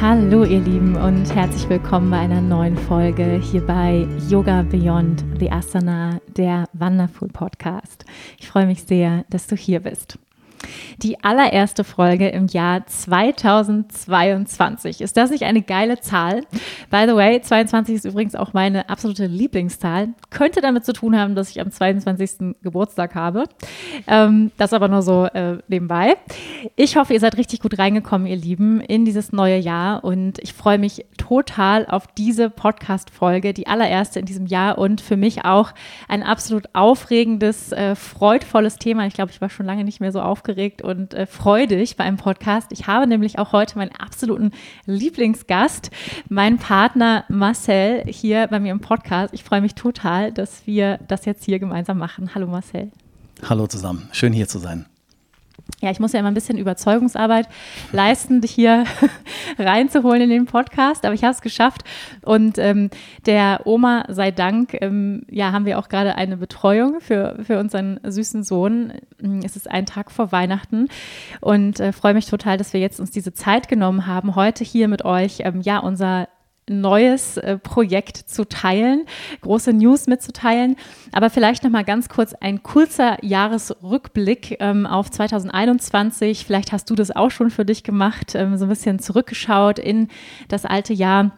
Hallo ihr Lieben und herzlich willkommen bei einer neuen Folge hier bei Yoga Beyond the Asana, der Wonderful Podcast. Ich freue mich sehr, dass du hier bist. Die allererste Folge im Jahr 2022. Ist das nicht eine geile Zahl? By the way, 22 ist übrigens auch meine absolute Lieblingszahl. Könnte damit zu tun haben, dass ich am 22. Geburtstag habe. Ähm, das aber nur so äh, nebenbei. Ich hoffe, ihr seid richtig gut reingekommen, ihr Lieben, in dieses neue Jahr und ich freue mich total auf diese Podcast-Folge, die allererste in diesem Jahr und für mich auch ein absolut aufregendes, äh, freudvolles Thema. Ich glaube, ich war schon lange nicht mehr so aufgeregt und äh, freudig bei einem Podcast. Ich habe nämlich auch heute meinen absoluten Lieblingsgast, meinen Partner Marcel, hier bei mir im Podcast. Ich freue mich total, dass wir das jetzt hier gemeinsam machen. Hallo Marcel. Hallo zusammen, schön hier zu sein ja, ich muss ja immer ein bisschen Überzeugungsarbeit leisten, dich hier reinzuholen in den Podcast, aber ich habe es geschafft. Und ähm, der Oma sei Dank, ähm, ja, haben wir auch gerade eine Betreuung für, für unseren süßen Sohn. Es ist ein Tag vor Weihnachten und äh, freue mich total, dass wir jetzt uns diese Zeit genommen haben, heute hier mit euch, ähm, ja, unser neues äh, Projekt zu teilen, große News mitzuteilen. Aber vielleicht noch mal ganz kurz ein kurzer Jahresrückblick ähm, auf 2021. Vielleicht hast du das auch schon für dich gemacht, ähm, so ein bisschen zurückgeschaut in das alte Jahr.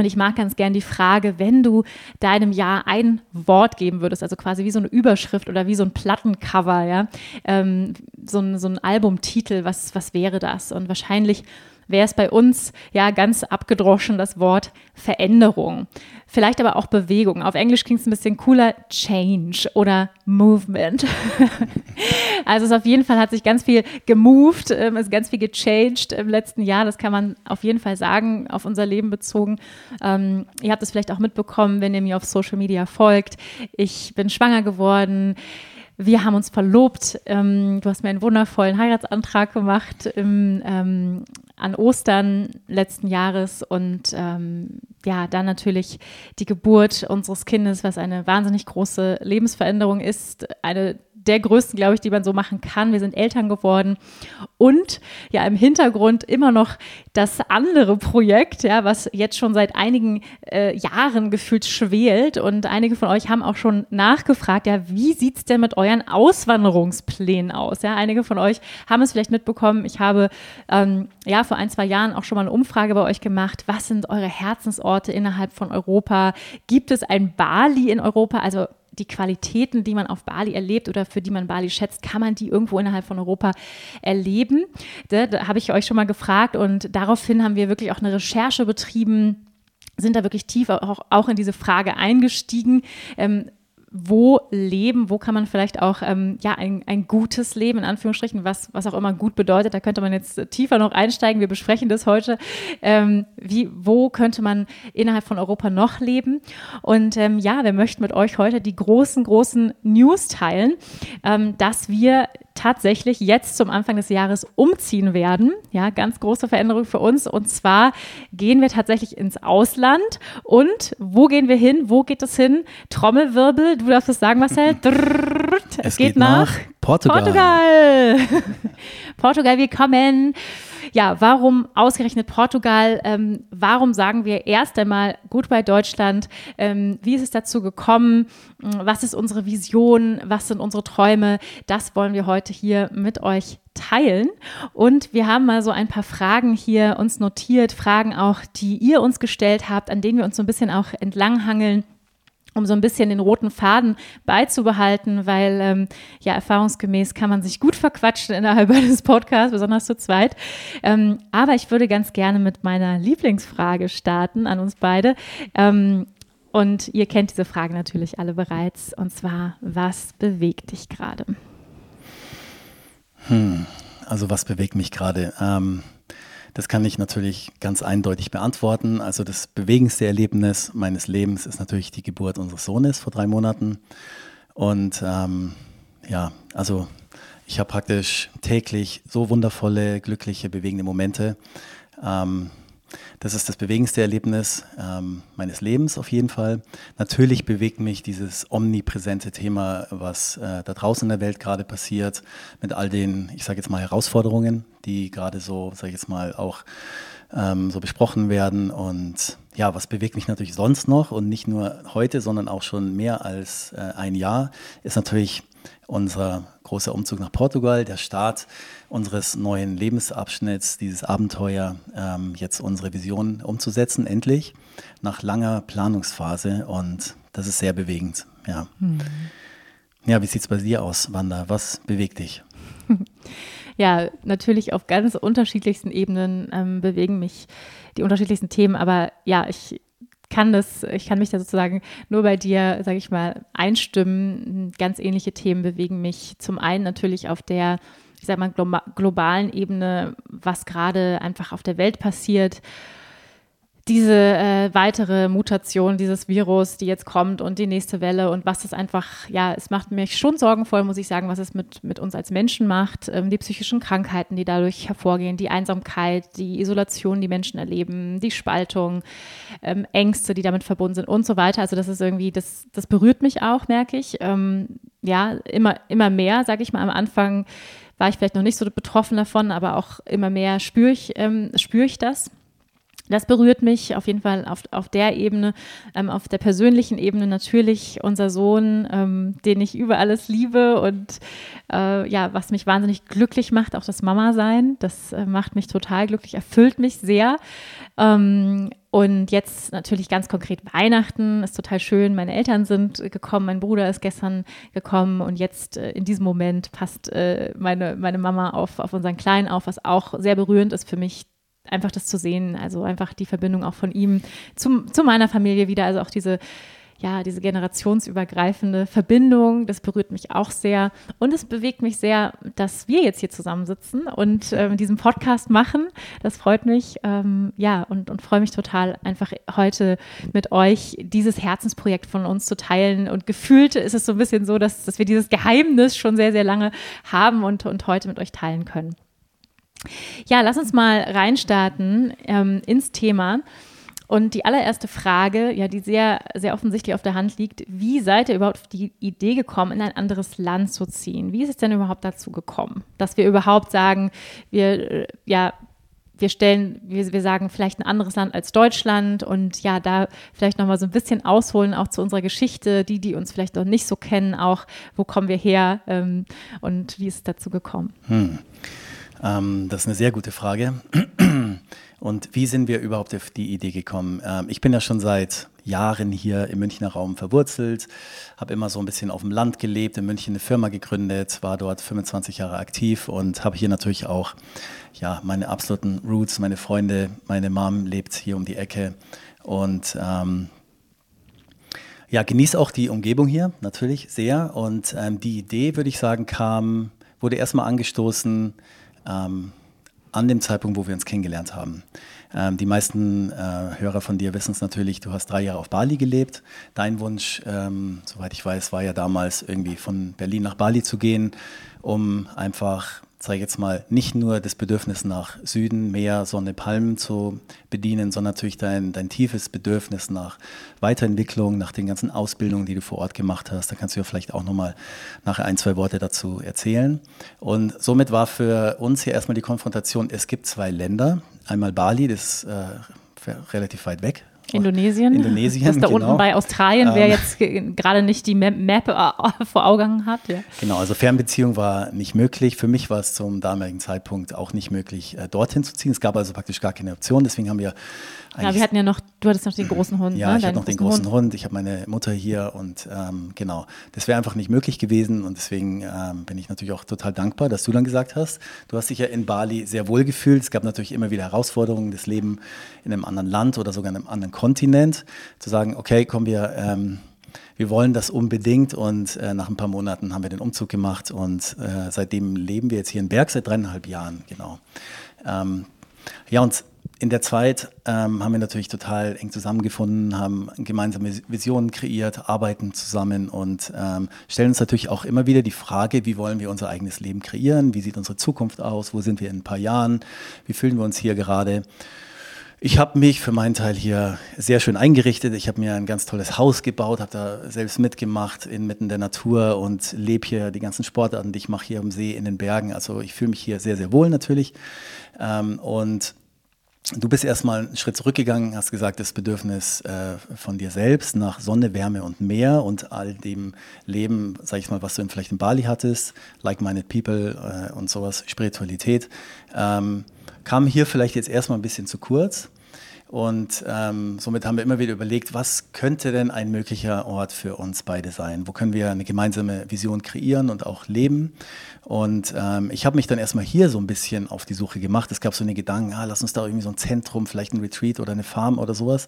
Und ich mag ganz gern die Frage, wenn du deinem Jahr ein Wort geben würdest, also quasi wie so eine Überschrift oder wie so ein Plattencover, ja, ähm, so, ein, so ein Albumtitel, was, was wäre das? Und wahrscheinlich wäre es bei uns ja ganz abgedroschen das Wort Veränderung. Vielleicht aber auch Bewegung. Auf Englisch klingt es ein bisschen cooler, Change oder Movement. also es auf jeden Fall hat sich ganz viel gemoved, ähm, ist ganz viel gechanged im letzten Jahr. Das kann man auf jeden Fall sagen, auf unser Leben bezogen. Ähm, ihr habt es vielleicht auch mitbekommen, wenn ihr mir auf Social Media folgt. Ich bin schwanger geworden. Wir haben uns verlobt. Ähm, du hast mir einen wundervollen Heiratsantrag gemacht im, ähm, an Ostern letzten Jahres und ähm, ja, dann natürlich die Geburt unseres Kindes, was eine wahnsinnig große Lebensveränderung ist, eine der größten, glaube ich, die man so machen kann. Wir sind Eltern geworden und ja im Hintergrund immer noch das andere Projekt, ja, was jetzt schon seit einigen äh, Jahren gefühlt schwelt und einige von euch haben auch schon nachgefragt, ja, wie sieht es denn mit euren Auswanderungsplänen aus? Ja, einige von euch haben es vielleicht mitbekommen. Ich habe ähm, ja vor ein, zwei Jahren auch schon mal eine Umfrage bei euch gemacht. Was sind eure Herzensorte innerhalb von Europa? Gibt es ein Bali in Europa? Also die Qualitäten, die man auf Bali erlebt oder für die man Bali schätzt, kann man die irgendwo innerhalb von Europa erleben? Da, da habe ich euch schon mal gefragt und daraufhin haben wir wirklich auch eine Recherche betrieben sind da wirklich tief auch, auch in diese Frage eingestiegen. Ähm, wo leben, wo kann man vielleicht auch ähm, ja, ein, ein gutes Leben, in Anführungsstrichen, was, was auch immer gut bedeutet. Da könnte man jetzt tiefer noch einsteigen. Wir besprechen das heute. Ähm, wie, wo könnte man innerhalb von Europa noch leben? Und ähm, ja, wir möchten mit euch heute die großen, großen News teilen, ähm, dass wir tatsächlich jetzt zum Anfang des Jahres umziehen werden. Ja, ganz große Veränderung für uns. Und zwar gehen wir tatsächlich ins Ausland. Und wo gehen wir hin? Wo geht es hin? Trommelwirbel. Du darfst es sagen, Marcel. es, es geht, geht nach, nach Portugal. Portugal. Portugal, wir kommen ja, warum ausgerechnet Portugal? Ähm, warum sagen wir erst einmal Goodbye Deutschland? Ähm, wie ist es dazu gekommen? Was ist unsere Vision? Was sind unsere Träume? Das wollen wir heute hier mit euch teilen. Und wir haben mal so ein paar Fragen hier uns notiert, Fragen auch, die ihr uns gestellt habt, an denen wir uns so ein bisschen auch entlanghangeln um so ein bisschen den roten Faden beizubehalten, weil ähm, ja erfahrungsgemäß kann man sich gut verquatschen innerhalb eines Podcasts, besonders zu zweit. Ähm, aber ich würde ganz gerne mit meiner Lieblingsfrage starten an uns beide. Ähm, und ihr kennt diese Frage natürlich alle bereits. Und zwar, was bewegt dich gerade? Hm, also was bewegt mich gerade? Ähm, Das kann ich natürlich ganz eindeutig beantworten. Also das bewegendste Erlebnis meines Lebens ist natürlich die Geburt unseres Sohnes vor drei Monaten. Und ähm, ja, also ich habe praktisch täglich so wundervolle, glückliche, bewegende Momente. Ähm, das ist das bewegendste Erlebnis ähm, meines Lebens auf jeden Fall. Natürlich bewegt mich dieses omnipräsente Thema, was äh, da draußen in der Welt gerade passiert, mit all den, ich sage jetzt mal, Herausforderungen, die gerade so, sage ich jetzt mal, auch ähm, so besprochen werden. Und ja, was bewegt mich natürlich sonst noch und nicht nur heute, sondern auch schon mehr als äh, ein Jahr, ist natürlich unser großer Umzug nach Portugal, der Start unseres neuen Lebensabschnitts, dieses Abenteuer, ähm, jetzt unsere Vision umzusetzen, endlich, nach langer Planungsphase. Und das ist sehr bewegend. Ja, hm. ja wie sieht es bei dir aus, Wanda? Was bewegt dich? Ja, natürlich auf ganz unterschiedlichsten Ebenen ähm, bewegen mich die unterschiedlichsten Themen, aber ja, ich kann das, ich kann mich da sozusagen nur bei dir, sage ich mal, einstimmen. Ganz ähnliche Themen bewegen mich zum einen natürlich auf der, ich sag mal, globalen Ebene, was gerade einfach auf der Welt passiert diese äh, weitere Mutation dieses Virus, die jetzt kommt und die nächste Welle und was das einfach, ja, es macht mich schon sorgenvoll, muss ich sagen, was es mit, mit uns als Menschen macht, ähm, die psychischen Krankheiten, die dadurch hervorgehen, die Einsamkeit, die Isolation, die Menschen erleben, die Spaltung, ähm, Ängste, die damit verbunden sind und so weiter. Also das ist irgendwie, das, das berührt mich auch, merke ich. Ähm, ja, immer, immer mehr, sage ich mal, am Anfang war ich vielleicht noch nicht so betroffen davon, aber auch immer mehr spüre ich, ähm, spüre ich das. Das berührt mich auf jeden Fall auf, auf der Ebene, ähm, auf der persönlichen Ebene natürlich unser Sohn, ähm, den ich über alles liebe und äh, ja, was mich wahnsinnig glücklich macht, auch das Mama-Sein. Das äh, macht mich total glücklich, erfüllt mich sehr. Ähm, und jetzt natürlich ganz konkret Weihnachten ist total schön. Meine Eltern sind gekommen, mein Bruder ist gestern gekommen und jetzt äh, in diesem Moment passt äh, meine, meine Mama auf, auf unseren Kleinen auf, was auch sehr berührend ist für mich, einfach das zu sehen, also einfach die Verbindung auch von ihm zum, zu meiner Familie wieder, also auch diese ja, diese generationsübergreifende Verbindung, das berührt mich auch sehr. Und es bewegt mich sehr, dass wir jetzt hier zusammensitzen und ähm, diesen Podcast machen. Das freut mich, ähm, ja, und, und freue mich total, einfach heute mit euch dieses Herzensprojekt von uns zu teilen. Und gefühlt ist es so ein bisschen so, dass, dass wir dieses Geheimnis schon sehr, sehr lange haben und, und heute mit euch teilen können. Ja, lass uns mal reinstarten ähm, ins Thema. Und die allererste Frage, ja, die sehr, sehr offensichtlich auf der Hand liegt, wie seid ihr überhaupt auf die Idee gekommen, in ein anderes Land zu ziehen? Wie ist es denn überhaupt dazu gekommen, dass wir überhaupt sagen, wir, äh, ja, wir stellen, wir, wir sagen vielleicht ein anderes Land als Deutschland und ja, da vielleicht nochmal so ein bisschen ausholen, auch zu unserer Geschichte, die, die uns vielleicht noch nicht so kennen, auch, wo kommen wir her ähm, und wie ist es dazu gekommen? Hm. Ähm, das ist eine sehr gute Frage. Und wie sind wir überhaupt auf die Idee gekommen? Ähm, ich bin ja schon seit Jahren hier im Münchner Raum verwurzelt, habe immer so ein bisschen auf dem Land gelebt, in München eine Firma gegründet, war dort 25 Jahre aktiv und habe hier natürlich auch ja, meine absoluten Roots, meine Freunde, meine Mom lebt hier um die Ecke und ähm, ja, genieße auch die Umgebung hier natürlich sehr und ähm, die Idee, würde ich sagen, kam, wurde erstmal angestoßen, ähm, an dem Zeitpunkt, wo wir uns kennengelernt haben. Ähm, die meisten äh, Hörer von dir wissen es natürlich, du hast drei Jahre auf Bali gelebt. Dein Wunsch, ähm, soweit ich weiß, war ja damals irgendwie von Berlin nach Bali zu gehen, um einfach sage ich jetzt mal, nicht nur das Bedürfnis nach Süden, Meer, Sonne, Palmen zu bedienen, sondern natürlich dein, dein tiefes Bedürfnis nach Weiterentwicklung, nach den ganzen Ausbildungen, die du vor Ort gemacht hast. Da kannst du ja vielleicht auch nochmal nachher ein, zwei Worte dazu erzählen. Und somit war für uns hier erstmal die Konfrontation, es gibt zwei Länder. Einmal Bali, das ist äh, relativ weit weg, Indonesien. Indonesien. Das da genau. unten bei Australien, ähm, wer jetzt gerade nicht die Map äh, vor Augen hat. Ja. Genau, also Fernbeziehung war nicht möglich. Für mich war es zum damaligen Zeitpunkt auch nicht möglich, äh, dorthin zu ziehen. Es gab also praktisch gar keine Option. Deswegen haben wir ja, wir hatten ja noch, du hattest noch den großen Hund. Ja, ne? ich hatte noch den großen Hund. Hund. Ich habe meine Mutter hier und ähm, genau, das wäre einfach nicht möglich gewesen und deswegen ähm, bin ich natürlich auch total dankbar, dass du dann gesagt hast, du hast dich ja in Bali sehr wohl gefühlt. Es gab natürlich immer wieder Herausforderungen, das Leben in einem anderen Land oder sogar in einem anderen Kontinent, zu sagen, okay, kommen wir, ähm, wir wollen das unbedingt und äh, nach ein paar Monaten haben wir den Umzug gemacht und äh, seitdem leben wir jetzt hier in Berg seit dreieinhalb Jahren, genau. Ähm, Ja, und in der Zeit ähm, haben wir natürlich total eng zusammengefunden, haben gemeinsame Visionen kreiert, arbeiten zusammen und ähm, stellen uns natürlich auch immer wieder die Frage, wie wollen wir unser eigenes Leben kreieren, wie sieht unsere Zukunft aus, wo sind wir in ein paar Jahren, wie fühlen wir uns hier gerade. Ich habe mich für meinen Teil hier sehr schön eingerichtet. Ich habe mir ein ganz tolles Haus gebaut, habe da selbst mitgemacht inmitten der Natur und lebe hier die ganzen Sportarten, die ich mache hier am See, in den Bergen. Also ich fühle mich hier sehr, sehr wohl natürlich. Ähm, und Du bist erstmal einen Schritt zurückgegangen, hast gesagt, das Bedürfnis äh, von dir selbst nach Sonne, Wärme und Meer und all dem Leben, sag ich mal, was du vielleicht in Bali hattest, like-minded people äh, und sowas, Spiritualität, ähm, kam hier vielleicht jetzt erstmal ein bisschen zu kurz. Und ähm, somit haben wir immer wieder überlegt, was könnte denn ein möglicher Ort für uns beide sein? Wo können wir eine gemeinsame Vision kreieren und auch leben? Und ähm, ich habe mich dann erstmal hier so ein bisschen auf die Suche gemacht. Es gab so eine Gedanken, ah, lass uns da irgendwie so ein Zentrum, vielleicht ein Retreat oder eine Farm oder sowas.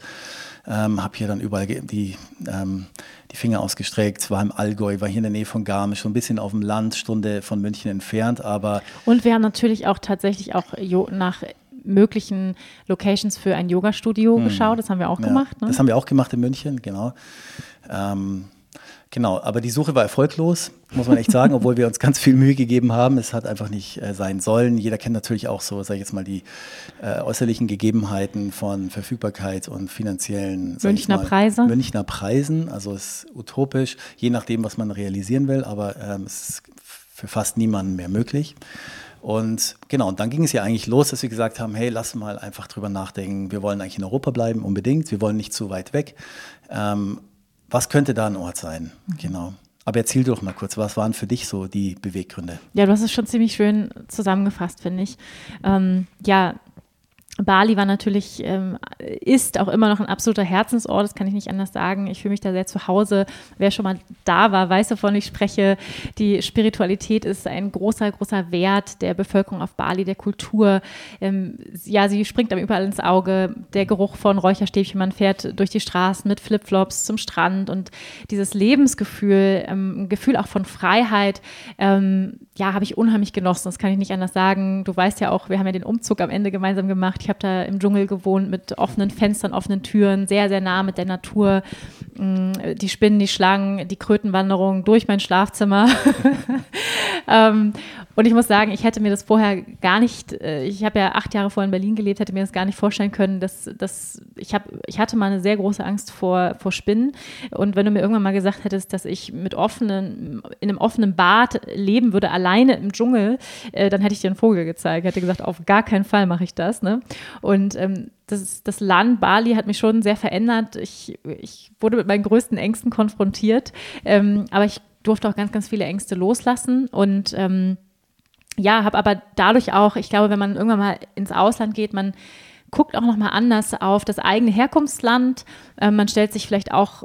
Ähm, habe hier dann überall die, ähm, die Finger ausgestreckt, war im Allgäu, war hier in der Nähe von Garmisch, so ein bisschen auf dem Land, Stunde von München entfernt, aber... Und wir haben natürlich auch tatsächlich auch nach möglichen Locations für ein Yoga-Studio hm. geschaut. Das haben wir auch ja, gemacht. Ne? Das haben wir auch gemacht in München, genau. Ähm, genau, aber die Suche war erfolglos, muss man echt sagen, obwohl wir uns ganz viel Mühe gegeben haben. Es hat einfach nicht äh, sein sollen. Jeder kennt natürlich auch so, sage ich jetzt mal, die äh, äußerlichen Gegebenheiten von Verfügbarkeit und finanziellen Münchner mal, Preise. Münchner Preisen. Also es ist utopisch, je nachdem, was man realisieren will, aber ähm, es ist für fast niemanden mehr möglich. Und genau, und dann ging es ja eigentlich los, dass wir gesagt haben, hey, lass mal einfach drüber nachdenken. Wir wollen eigentlich in Europa bleiben, unbedingt. Wir wollen nicht zu weit weg. Ähm, was könnte da ein Ort sein? Mhm. Genau. Aber erzähl doch mal kurz, was waren für dich so die Beweggründe? Ja, du hast es schon ziemlich schön zusammengefasst, finde ich. Ähm, ja, Bali war natürlich, ähm, ist auch immer noch ein absoluter Herzensort, das kann ich nicht anders sagen. Ich fühle mich da sehr zu Hause. Wer schon mal da war, weiß, wovon ich spreche. Die Spiritualität ist ein großer, großer Wert der Bevölkerung auf Bali, der Kultur. Ähm, ja, sie springt einem überall ins Auge. Der Geruch von Räucherstäbchen, man fährt durch die Straßen mit Flipflops zum Strand und dieses Lebensgefühl, ähm, ein Gefühl auch von Freiheit, ähm, ja, habe ich unheimlich genossen. Das kann ich nicht anders sagen. Du weißt ja auch, wir haben ja den Umzug am Ende gemeinsam gemacht. Ich habe da im Dschungel gewohnt mit offenen Fenstern, offenen Türen, sehr, sehr nah mit der Natur. Mm, die Spinnen, die Schlangen, die Krötenwanderung durch mein Schlafzimmer. ähm, und ich muss sagen, ich hätte mir das vorher gar nicht, äh, ich habe ja acht Jahre vorher in Berlin gelebt, hätte mir das gar nicht vorstellen können, dass, dass ich habe, ich hatte mal eine sehr große Angst vor, vor Spinnen. Und wenn du mir irgendwann mal gesagt hättest, dass ich mit offenen, in einem offenen Bad leben würde, alleine im Dschungel, äh, dann hätte ich dir einen Vogel gezeigt. Hätte gesagt, auf gar keinen Fall mache ich das. Ne? Und ähm, das, das Land Bali hat mich schon sehr verändert. Ich, ich wurde mit meinen größten Ängsten konfrontiert, ähm, aber ich durfte auch ganz, ganz viele Ängste loslassen und ähm, ja, habe aber dadurch auch, ich glaube, wenn man irgendwann mal ins Ausland geht, man guckt auch nochmal anders auf das eigene Herkunftsland. Äh, man stellt sich vielleicht auch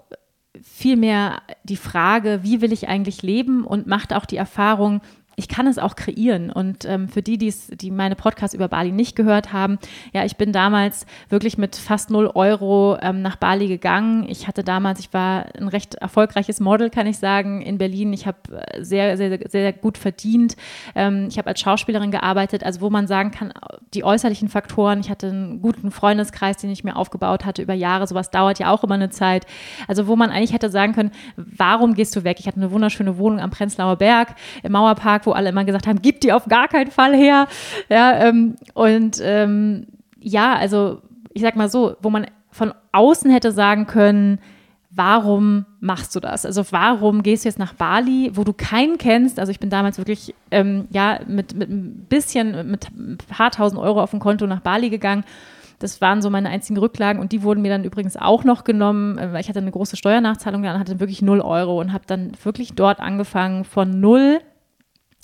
viel mehr die Frage, wie will ich eigentlich leben und macht auch die Erfahrung, ich kann es auch kreieren. Und ähm, für die, die's, die meine Podcasts über Bali nicht gehört haben, ja, ich bin damals wirklich mit fast null Euro ähm, nach Bali gegangen. Ich hatte damals, ich war ein recht erfolgreiches Model, kann ich sagen, in Berlin. Ich habe äh, sehr, sehr, sehr gut verdient. Ähm, ich habe als Schauspielerin gearbeitet, also wo man sagen kann, die äußerlichen Faktoren. Ich hatte einen guten Freundeskreis, den ich mir aufgebaut hatte über Jahre. Sowas dauert ja auch immer eine Zeit. Also wo man eigentlich hätte sagen können, warum gehst du weg? Ich hatte eine wunderschöne Wohnung am Prenzlauer Berg im Mauerpark wo alle immer gesagt haben, gib die auf gar keinen Fall her. Ja, ähm, und ähm, ja, also ich sag mal so, wo man von außen hätte sagen können, warum machst du das? Also warum gehst du jetzt nach Bali, wo du keinen kennst? Also ich bin damals wirklich ähm, ja mit, mit ein bisschen, mit ein paar tausend Euro auf dem Konto nach Bali gegangen. Das waren so meine einzigen Rücklagen und die wurden mir dann übrigens auch noch genommen, äh, weil ich hatte eine große Steuernachzahlung, dann hatte wirklich null Euro und habe dann wirklich dort angefangen von null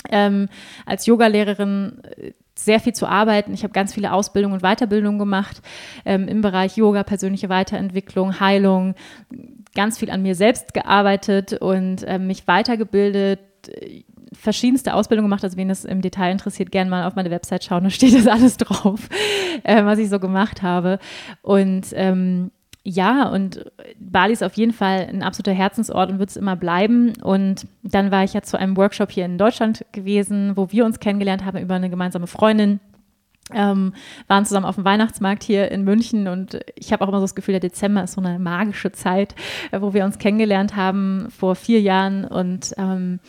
ähm, als Yogalehrerin äh, sehr viel zu arbeiten. Ich habe ganz viele Ausbildungen und Weiterbildungen gemacht ähm, im Bereich Yoga, persönliche Weiterentwicklung, Heilung, ganz viel an mir selbst gearbeitet und äh, mich weitergebildet, äh, verschiedenste Ausbildungen gemacht. Also wen das im Detail interessiert, gerne mal auf meine Website schauen, da steht das alles drauf, äh, was ich so gemacht habe. Und ähm, ja, und Bali ist auf jeden Fall ein absoluter Herzensort und wird es immer bleiben. Und dann war ich ja zu einem Workshop hier in Deutschland gewesen, wo wir uns kennengelernt haben über eine gemeinsame Freundin. Ähm, waren zusammen auf dem Weihnachtsmarkt hier in München und ich habe auch immer so das Gefühl, der Dezember ist so eine magische Zeit, äh, wo wir uns kennengelernt haben vor vier Jahren und ähm,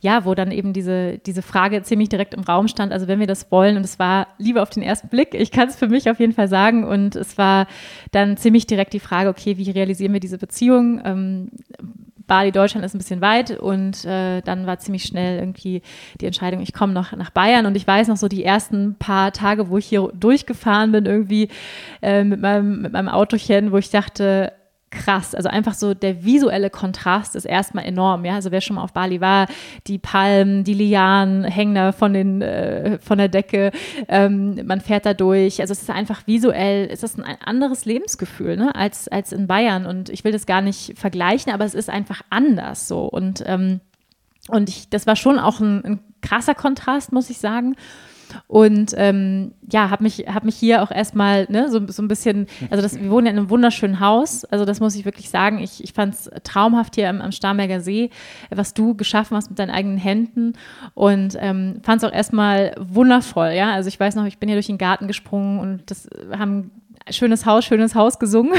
ja, wo dann eben diese, diese Frage ziemlich direkt im Raum stand, also wenn wir das wollen und es war Liebe auf den ersten Blick, ich kann es für mich auf jeden Fall sagen und es war dann ziemlich direkt die Frage, okay, wie realisieren wir diese Beziehung? Ähm, Bali, Deutschland ist ein bisschen weit und äh, dann war ziemlich schnell irgendwie die Entscheidung, ich komme noch nach Bayern. Und ich weiß noch so die ersten paar Tage, wo ich hier durchgefahren bin, irgendwie äh, mit, meinem, mit meinem Autochen, wo ich dachte, krass. Also einfach so der visuelle Kontrast ist erstmal enorm. Ja, also wer schon mal auf Bali war, die Palmen, die Lianen hängen da von, den, äh, von der Decke. Ähm, man fährt da durch. Also es ist einfach visuell, es ist ein anderes Lebensgefühl ne, als, als in Bayern. Und ich will das gar nicht vergleichen, aber es ist einfach anders so. Und, ähm, und ich, das war schon auch ein, ein krasser Kontrast, muss ich sagen. Und ähm, ja, habe mich, hab mich hier auch erstmal ne, so, so ein bisschen, also das, wir wohnen ja in einem wunderschönen Haus, also das muss ich wirklich sagen. Ich, ich fand es traumhaft hier am, am Starnberger See, was du geschaffen hast mit deinen eigenen Händen und ähm, fand es auch erstmal wundervoll, ja. Also ich weiß noch, ich bin hier durch den Garten gesprungen und das haben schönes Haus, schönes Haus gesungen.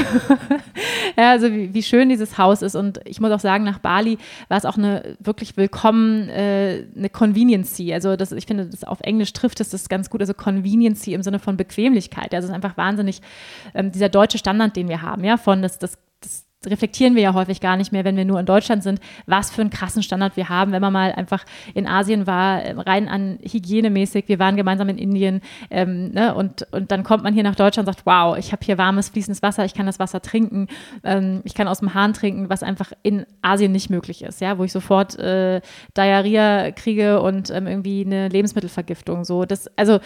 ja, also wie, wie, schön dieses Haus ist. Und ich muss auch sagen, nach Bali war es auch eine wirklich willkommen, äh, eine Conveniency. Also das, ich finde, das auf Englisch trifft es das ganz gut. Also Conveniency im Sinne von Bequemlichkeit. Also es ist einfach wahnsinnig ähm, dieser deutsche Standard, den wir haben, ja, von das, das reflektieren wir ja häufig gar nicht mehr, wenn wir nur in Deutschland sind, was für einen krassen Standard wir haben. Wenn man mal einfach in Asien war, äh, rein an hygienemäßig, wir waren gemeinsam in Indien ähm, ne, und, und dann kommt man hier nach Deutschland und sagt, wow, ich habe hier warmes, fließendes Wasser, ich kann das Wasser trinken, ähm, ich kann aus dem Hahn trinken, was einfach in Asien nicht möglich ist, ja, wo ich sofort äh, Diarrhea kriege und ähm, irgendwie eine Lebensmittelvergiftung. So, das, also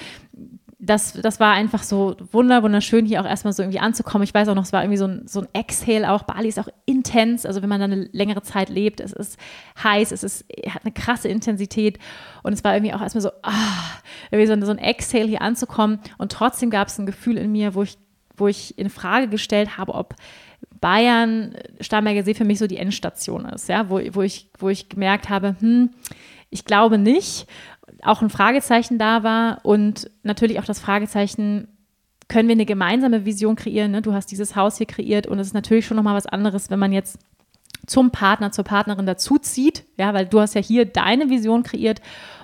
das, das war einfach so wunder, wunderschön, hier auch erstmal so irgendwie anzukommen. Ich weiß auch noch, es war irgendwie so ein, so ein Exhale auch. Bali ist auch intens, also wenn man dann eine längere Zeit lebt, es ist heiß, es ist, hat eine krasse Intensität. Und es war irgendwie auch erstmal so, ah, irgendwie so, so ein Exhale hier anzukommen. Und trotzdem gab es ein Gefühl in mir, wo ich, wo ich in Frage gestellt habe, ob Bayern, Starnberger See für mich so die Endstation ist, ja, wo, wo, ich, wo ich gemerkt habe, hm, ich glaube nicht auch ein Fragezeichen da war und natürlich auch das Fragezeichen, können wir eine gemeinsame Vision kreieren? Ne? Du hast dieses Haus hier kreiert und es ist natürlich schon nochmal was anderes, wenn man jetzt zum Partner, zur Partnerin dazuzieht, ja, weil du hast ja hier deine Vision kreiert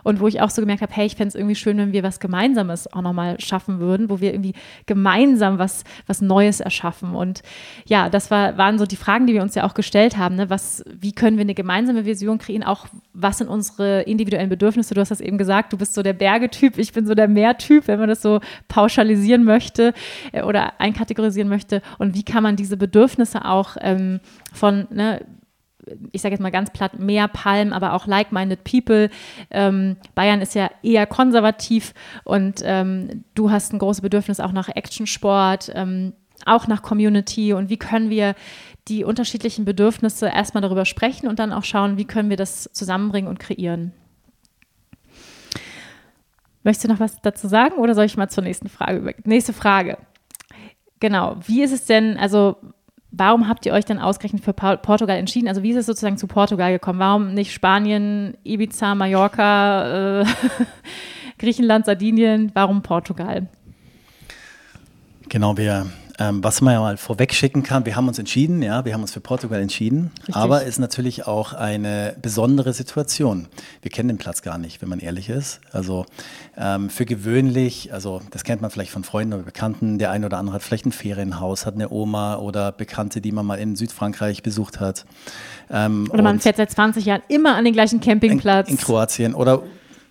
und wo ich auch so gemerkt habe, hey, ich fände es irgendwie schön, wenn wir was Gemeinsames auch nochmal schaffen würden, wo wir irgendwie gemeinsam was, was Neues erschaffen. Und ja, das war, waren so die Fragen, die wir uns ja auch gestellt haben. Ne? Was, wie können wir eine gemeinsame Vision kreieren? Auch was sind unsere individuellen Bedürfnisse? Du hast das eben gesagt, du bist so der Bergetyp, ich bin so der Meertyp, wenn man das so pauschalisieren möchte äh, oder einkategorisieren möchte. Und wie kann man diese Bedürfnisse auch ähm, von ne, ich sage jetzt mal ganz platt, mehr Palm, aber auch like-minded people. Ähm, Bayern ist ja eher konservativ und ähm, du hast ein großes Bedürfnis auch nach Actionsport, ähm, auch nach Community und wie können wir die unterschiedlichen Bedürfnisse erstmal darüber sprechen und dann auch schauen, wie können wir das zusammenbringen und kreieren. Möchtest du noch was dazu sagen oder soll ich mal zur nächsten Frage über? Nächste Frage. Genau. Wie ist es denn, also Warum habt ihr euch dann ausgerechnet für Portugal entschieden? Also wie ist es sozusagen zu Portugal gekommen? Warum nicht Spanien, Ibiza, Mallorca, äh, Griechenland, Sardinien? Warum Portugal? Genau, wir ähm, was man ja mal vorweg schicken kann, wir haben uns entschieden, ja, wir haben uns für Portugal entschieden, Richtig. aber es ist natürlich auch eine besondere Situation. Wir kennen den Platz gar nicht, wenn man ehrlich ist. Also ähm, für gewöhnlich, also das kennt man vielleicht von Freunden oder Bekannten, der eine oder andere hat vielleicht ein Ferienhaus, hat eine Oma oder Bekannte, die man mal in Südfrankreich besucht hat. Ähm, oder man fährt seit 20 Jahren immer an den gleichen Campingplatz. In, in Kroatien oder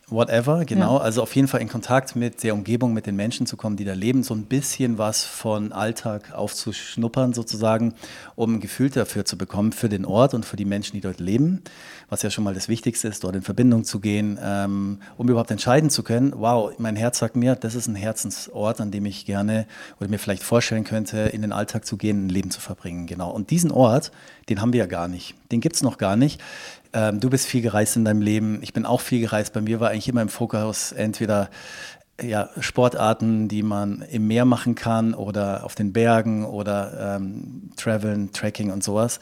whatever, genau. Ja. Also auf jeden Fall in Kontakt mit der Umgebung, mit den Menschen zu kommen, die da leben, so ein bisschen was von Alltag aufzuschnuppern sozusagen, um ein Gefühl dafür zu bekommen, für den Ort und für die Menschen, die dort leben, was ja schon mal das Wichtigste ist, dort in Verbindung zu gehen, ähm, um überhaupt entscheiden zu können, wow, mein Herz sagt mir, das ist ein Herzensort, an dem ich gerne oder mir vielleicht vorstellen könnte, in den Alltag zu gehen, ein Leben zu verbringen, genau. Und diesen Ort, den haben wir ja gar nicht. Den gibt es noch gar nicht. Ähm, du bist viel gereist in deinem Leben. Ich bin auch viel gereist. Bei mir war eigentlich immer im Fokus entweder ja, Sportarten, die man im Meer machen kann oder auf den Bergen oder ähm, Traveln, Trekking und sowas.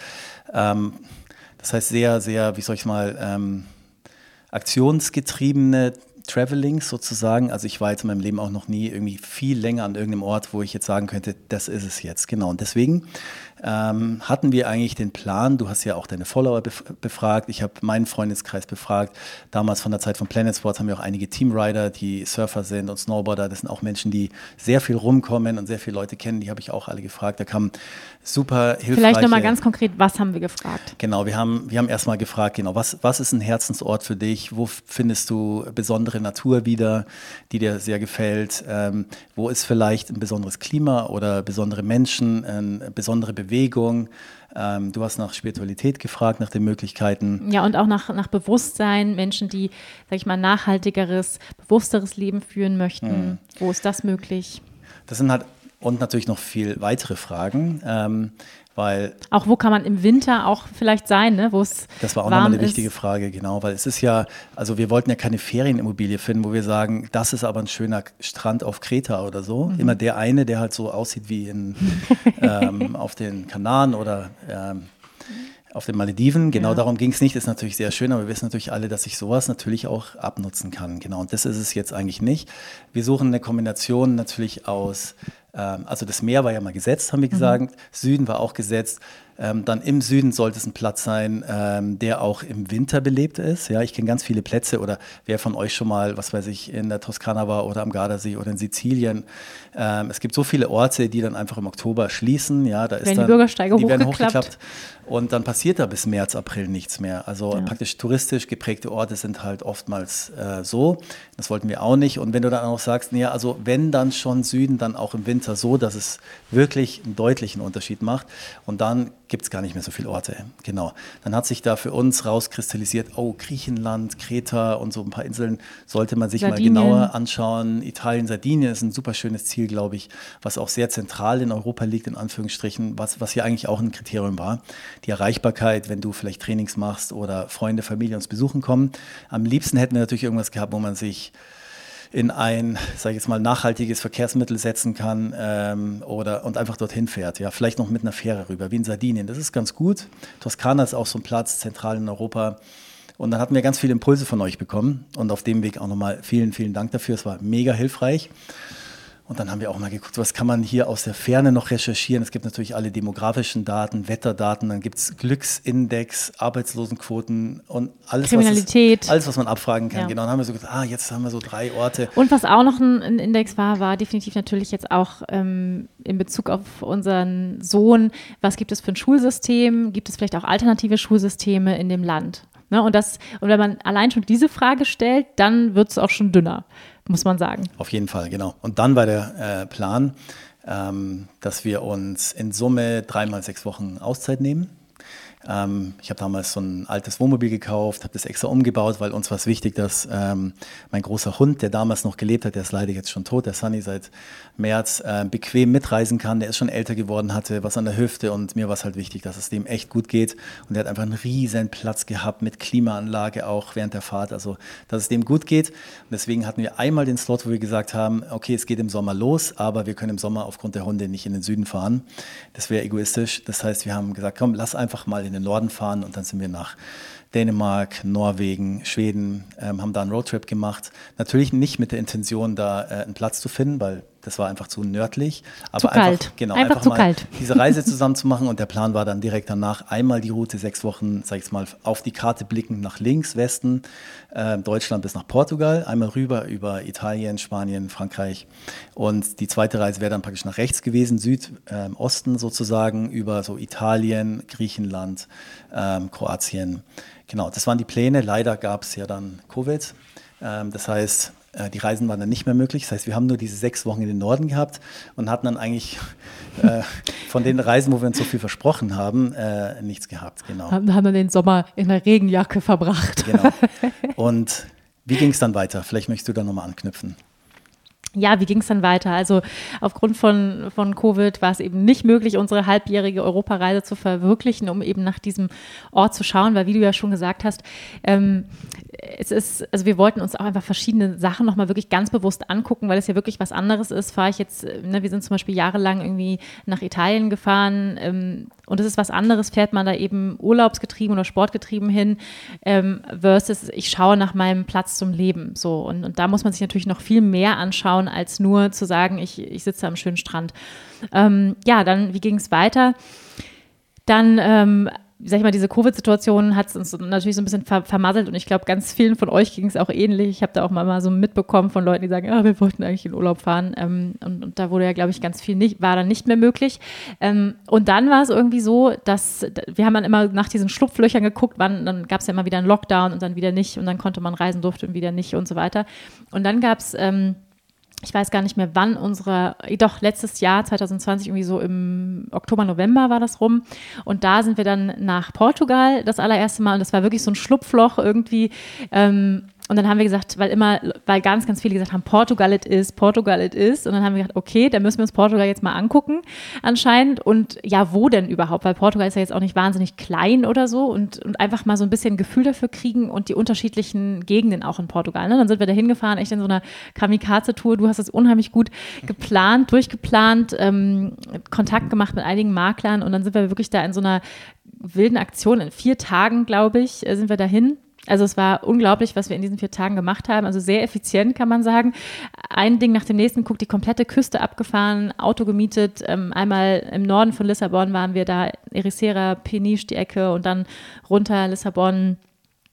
Ähm, das heißt sehr, sehr, wie soll ich mal, ähm, aktionsgetriebene Travelings sozusagen. Also ich war jetzt in meinem Leben auch noch nie irgendwie viel länger an irgendeinem Ort, wo ich jetzt sagen könnte, das ist es jetzt. Genau. Und deswegen ähm, hatten wir eigentlich den Plan, du hast ja auch deine Follower bef befragt, ich habe meinen Freundeskreis befragt. Damals von der Zeit von Planet Sports haben wir auch einige Teamrider, die Surfer sind und Snowboarder. Das sind auch Menschen, die sehr viel rumkommen und sehr viele Leute kennen. Die habe ich auch alle gefragt. Da kamen super hilfreiche... Vielleicht nochmal ganz konkret, was haben wir gefragt? Genau, wir haben, wir haben erstmal gefragt, genau, was, was ist ein Herzensort für dich? Wo findest du besondere Natur wieder, die dir sehr gefällt? Ähm, wo ist vielleicht ein besonderes Klima oder besondere Menschen, eine besondere Bewegung? Ähm, du hast nach Spiritualität gefragt, nach den Möglichkeiten. Ja, und auch nach, nach Bewusstsein, Menschen, die, sag ich mal, nachhaltigeres, bewussteres Leben führen möchten. Hm. Wo ist das möglich? Das sind halt und natürlich noch viel weitere Fragen. Ähm, weil auch wo kann man im Winter auch vielleicht sein, ne? wo es Das war auch nochmal eine ist. wichtige Frage, genau, weil es ist ja, also wir wollten ja keine Ferienimmobilie finden, wo wir sagen, das ist aber ein schöner Strand auf Kreta oder so. Mhm. Immer der eine, der halt so aussieht wie in, ähm, auf den Kanaren oder ähm, auf den Malediven. Genau ja. darum ging es nicht. Ist natürlich sehr schön, aber wir wissen natürlich alle, dass ich sowas natürlich auch abnutzen kann. Genau. Und das ist es jetzt eigentlich nicht. Wir suchen eine Kombination natürlich aus also das Meer war ja mal gesetzt, haben wir mhm. gesagt. Mhm. Süden war auch gesetzt. Ähm, dann im Süden sollte es ein Platz sein, ähm, der auch im Winter belebt ist. Ja, ich kenne ganz viele Plätze oder wer von euch schon mal, was weiß ich, in der Toskana war oder am Gardasee oder in Sizilien. Ähm, es gibt so viele Orte, die dann einfach im Oktober schließen. Ja, da ist werden dann, die Bürgersteige die werden hochgeklappt. Und dann passiert da bis März, April nichts mehr. Also ja. praktisch touristisch geprägte Orte sind halt oftmals äh, so. Das wollten wir auch nicht. Und wenn du dann auch sagst, ja, also wenn dann schon Süden, dann auch im Winter so, dass es wirklich einen deutlichen Unterschied macht. Und dann gibt es gar nicht mehr so viele Orte. Genau. Dann hat sich da für uns rauskristallisiert, oh, Griechenland, Kreta und so ein paar Inseln sollte man sich Sardinien. mal genauer anschauen. Italien, Sardinien ist ein super schönes Ziel, glaube ich, was auch sehr zentral in Europa liegt, in Anführungsstrichen, was, was hier eigentlich auch ein Kriterium war. Die Erreichbarkeit, wenn du vielleicht Trainings machst oder Freunde, Familie uns besuchen kommen. Am liebsten hätten wir natürlich irgendwas gehabt, wo man sich in ein, sage ich jetzt mal, nachhaltiges Verkehrsmittel setzen kann ähm, oder und einfach dorthin fährt. Ja, vielleicht noch mit einer Fähre rüber, wie in Sardinien. Das ist ganz gut. Toskana ist auch so ein Platz zentral in Europa. Und dann hatten wir ganz viele Impulse von euch bekommen und auf dem Weg auch nochmal vielen, vielen Dank dafür. Es war mega hilfreich. Und dann haben wir auch mal geguckt, was kann man hier aus der Ferne noch recherchieren. Es gibt natürlich alle demografischen Daten, Wetterdaten, dann gibt es Glücksindex, Arbeitslosenquoten und alles, Kriminalität. Was, es, alles, was man abfragen kann. Ja. Genau, dann haben wir so gesagt, ah, jetzt haben wir so drei Orte. Und was auch noch ein, ein Index war, war definitiv natürlich jetzt auch ähm, in Bezug auf unseren Sohn, was gibt es für ein Schulsystem? Gibt es vielleicht auch alternative Schulsysteme in dem Land? Ne? Und, das, und wenn man allein schon diese Frage stellt, dann wird es auch schon dünner muss man sagen. Auf jeden Fall, genau. Und dann war der äh, Plan, ähm, dass wir uns in Summe dreimal sechs Wochen Auszeit nehmen. Ähm, ich habe damals so ein altes Wohnmobil gekauft, habe das extra umgebaut, weil uns war es wichtig, dass ähm, mein großer Hund, der damals noch gelebt hat, der ist leider jetzt schon tot, der Sunny seit März, äh, bequem mitreisen kann. Der ist schon älter geworden, hatte was an der Hüfte und mir war es halt wichtig, dass es dem echt gut geht. Und der hat einfach einen riesen Platz gehabt mit Klimaanlage auch während der Fahrt, also dass es dem gut geht. Und deswegen hatten wir einmal den Slot, wo wir gesagt haben, okay, es geht im Sommer los, aber wir können im Sommer aufgrund der Hunde nicht in den Süden fahren. Das wäre egoistisch. Das heißt, wir haben gesagt, komm, lass einfach mal in in den Norden fahren und dann sind wir nach Dänemark, Norwegen, Schweden, ähm, haben da einen Roadtrip gemacht. Natürlich nicht mit der Intention, da äh, einen Platz zu finden, weil das war einfach zu nördlich. Aber zu einfach, kalt. Genau, einfach, einfach zu mal kalt. diese Reise zusammen zu machen und der Plan war dann direkt danach einmal die Route sechs Wochen, sag ich mal, auf die Karte blicken nach links, Westen, äh, Deutschland bis nach Portugal, einmal rüber über Italien, Spanien, Frankreich und die zweite Reise wäre dann praktisch nach rechts gewesen, Südosten ähm, sozusagen über so Italien, Griechenland, ähm, Kroatien. Genau, das waren die Pläne. Leider gab es ja dann Covid. Ähm, das heißt, äh, die Reisen waren dann nicht mehr möglich. Das heißt, wir haben nur diese sechs Wochen in den Norden gehabt und hatten dann eigentlich äh, von den Reisen, wo wir uns so viel versprochen haben, äh, nichts gehabt. Genau. Haben, haben dann den Sommer in der Regenjacke verbracht. Genau. Und wie ging es dann weiter? Vielleicht möchtest du da nochmal anknüpfen. Ja, wie ging es dann weiter? Also aufgrund von, von Covid war es eben nicht möglich, unsere halbjährige Europareise zu verwirklichen, um eben nach diesem Ort zu schauen, weil wie du ja schon gesagt hast, ähm, es ist, also wir wollten uns auch einfach verschiedene Sachen nochmal wirklich ganz bewusst angucken, weil es ja wirklich was anderes ist. Fahre ich jetzt, ne, wir sind zum Beispiel jahrelang irgendwie nach Italien gefahren ähm, und es ist was anderes, fährt man da eben urlaubsgetrieben oder sportgetrieben hin, ähm, versus ich schaue nach meinem Platz zum Leben. So, und, und da muss man sich natürlich noch viel mehr anschauen, als nur zu sagen, ich, ich sitze am schönen Strand. Ähm, ja, dann, wie ging es weiter? Dann ähm, sag ich mal, diese Covid-Situation hat es uns natürlich so ein bisschen ver vermasselt und ich glaube, ganz vielen von euch ging es auch ähnlich. Ich habe da auch mal, mal so mitbekommen von Leuten, die sagen, ah, wir wollten eigentlich in Urlaub fahren ähm, und, und, da wurde ja, glaube ich, ganz viel nicht, war dann nicht mehr möglich. Ähm, und dann war es irgendwie so, dass wir haben dann immer nach diesen Schlupflöchern geguckt, wann, dann gab es ja immer wieder einen Lockdown und dann wieder nicht und dann konnte man reisen durfte und wieder nicht und so weiter. Und dann gab es ähm, ich weiß gar nicht mehr, wann unsere, doch letztes Jahr, 2020, irgendwie so im Oktober, November war das rum. Und da sind wir dann nach Portugal das allererste Mal und das war wirklich so ein Schlupfloch irgendwie. Ähm, und dann haben wir gesagt, weil immer, weil ganz, ganz viele gesagt haben, Portugal it is, Portugal it is. Und dann haben wir gesagt, okay, dann müssen wir uns Portugal jetzt mal angucken, anscheinend. Und ja, wo denn überhaupt? Weil Portugal ist ja jetzt auch nicht wahnsinnig klein oder so. Und, und einfach mal so ein bisschen Gefühl dafür kriegen und die unterschiedlichen Gegenden auch in Portugal. Ne? Dann sind wir da hingefahren, echt in so einer Kamikaze-Tour. Du hast das unheimlich gut geplant, durchgeplant, ähm, Kontakt gemacht mit einigen Maklern. Und dann sind wir wirklich da in so einer wilden Aktion. In vier Tagen, glaube ich, äh, sind wir dahin also es war unglaublich, was wir in diesen vier Tagen gemacht haben. Also sehr effizient, kann man sagen. Ein Ding nach dem nächsten, guckt die komplette Küste abgefahren, Auto gemietet. Ähm, einmal im Norden von Lissabon waren wir da, Ericeira, Peniche, die Ecke und dann runter Lissabon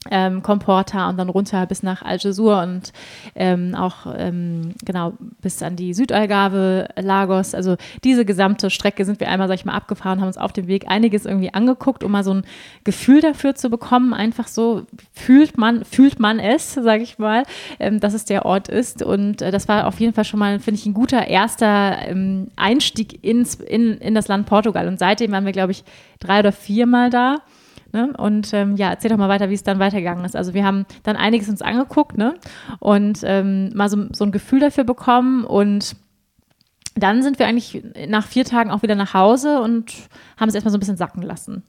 ähm, Comporta und dann runter bis nach Algesur und ähm, auch ähm, genau bis an die Südalgarve, Lagos. Also diese gesamte Strecke sind wir einmal, sag ich mal, abgefahren, haben uns auf dem Weg einiges irgendwie angeguckt, um mal so ein Gefühl dafür zu bekommen. Einfach so fühlt man, fühlt man es, sage ich mal, ähm, dass es der Ort ist. Und äh, das war auf jeden Fall schon mal, finde ich, ein guter erster ähm, Einstieg ins, in, in das Land Portugal. Und seitdem waren wir, glaube ich, drei oder viermal da. Ne? Und ähm, ja, erzähl doch mal weiter, wie es dann weitergegangen ist. Also wir haben dann einiges uns angeguckt ne? und ähm, mal so, so ein Gefühl dafür bekommen und dann sind wir eigentlich nach vier Tagen auch wieder nach Hause und haben es erstmal so ein bisschen sacken lassen.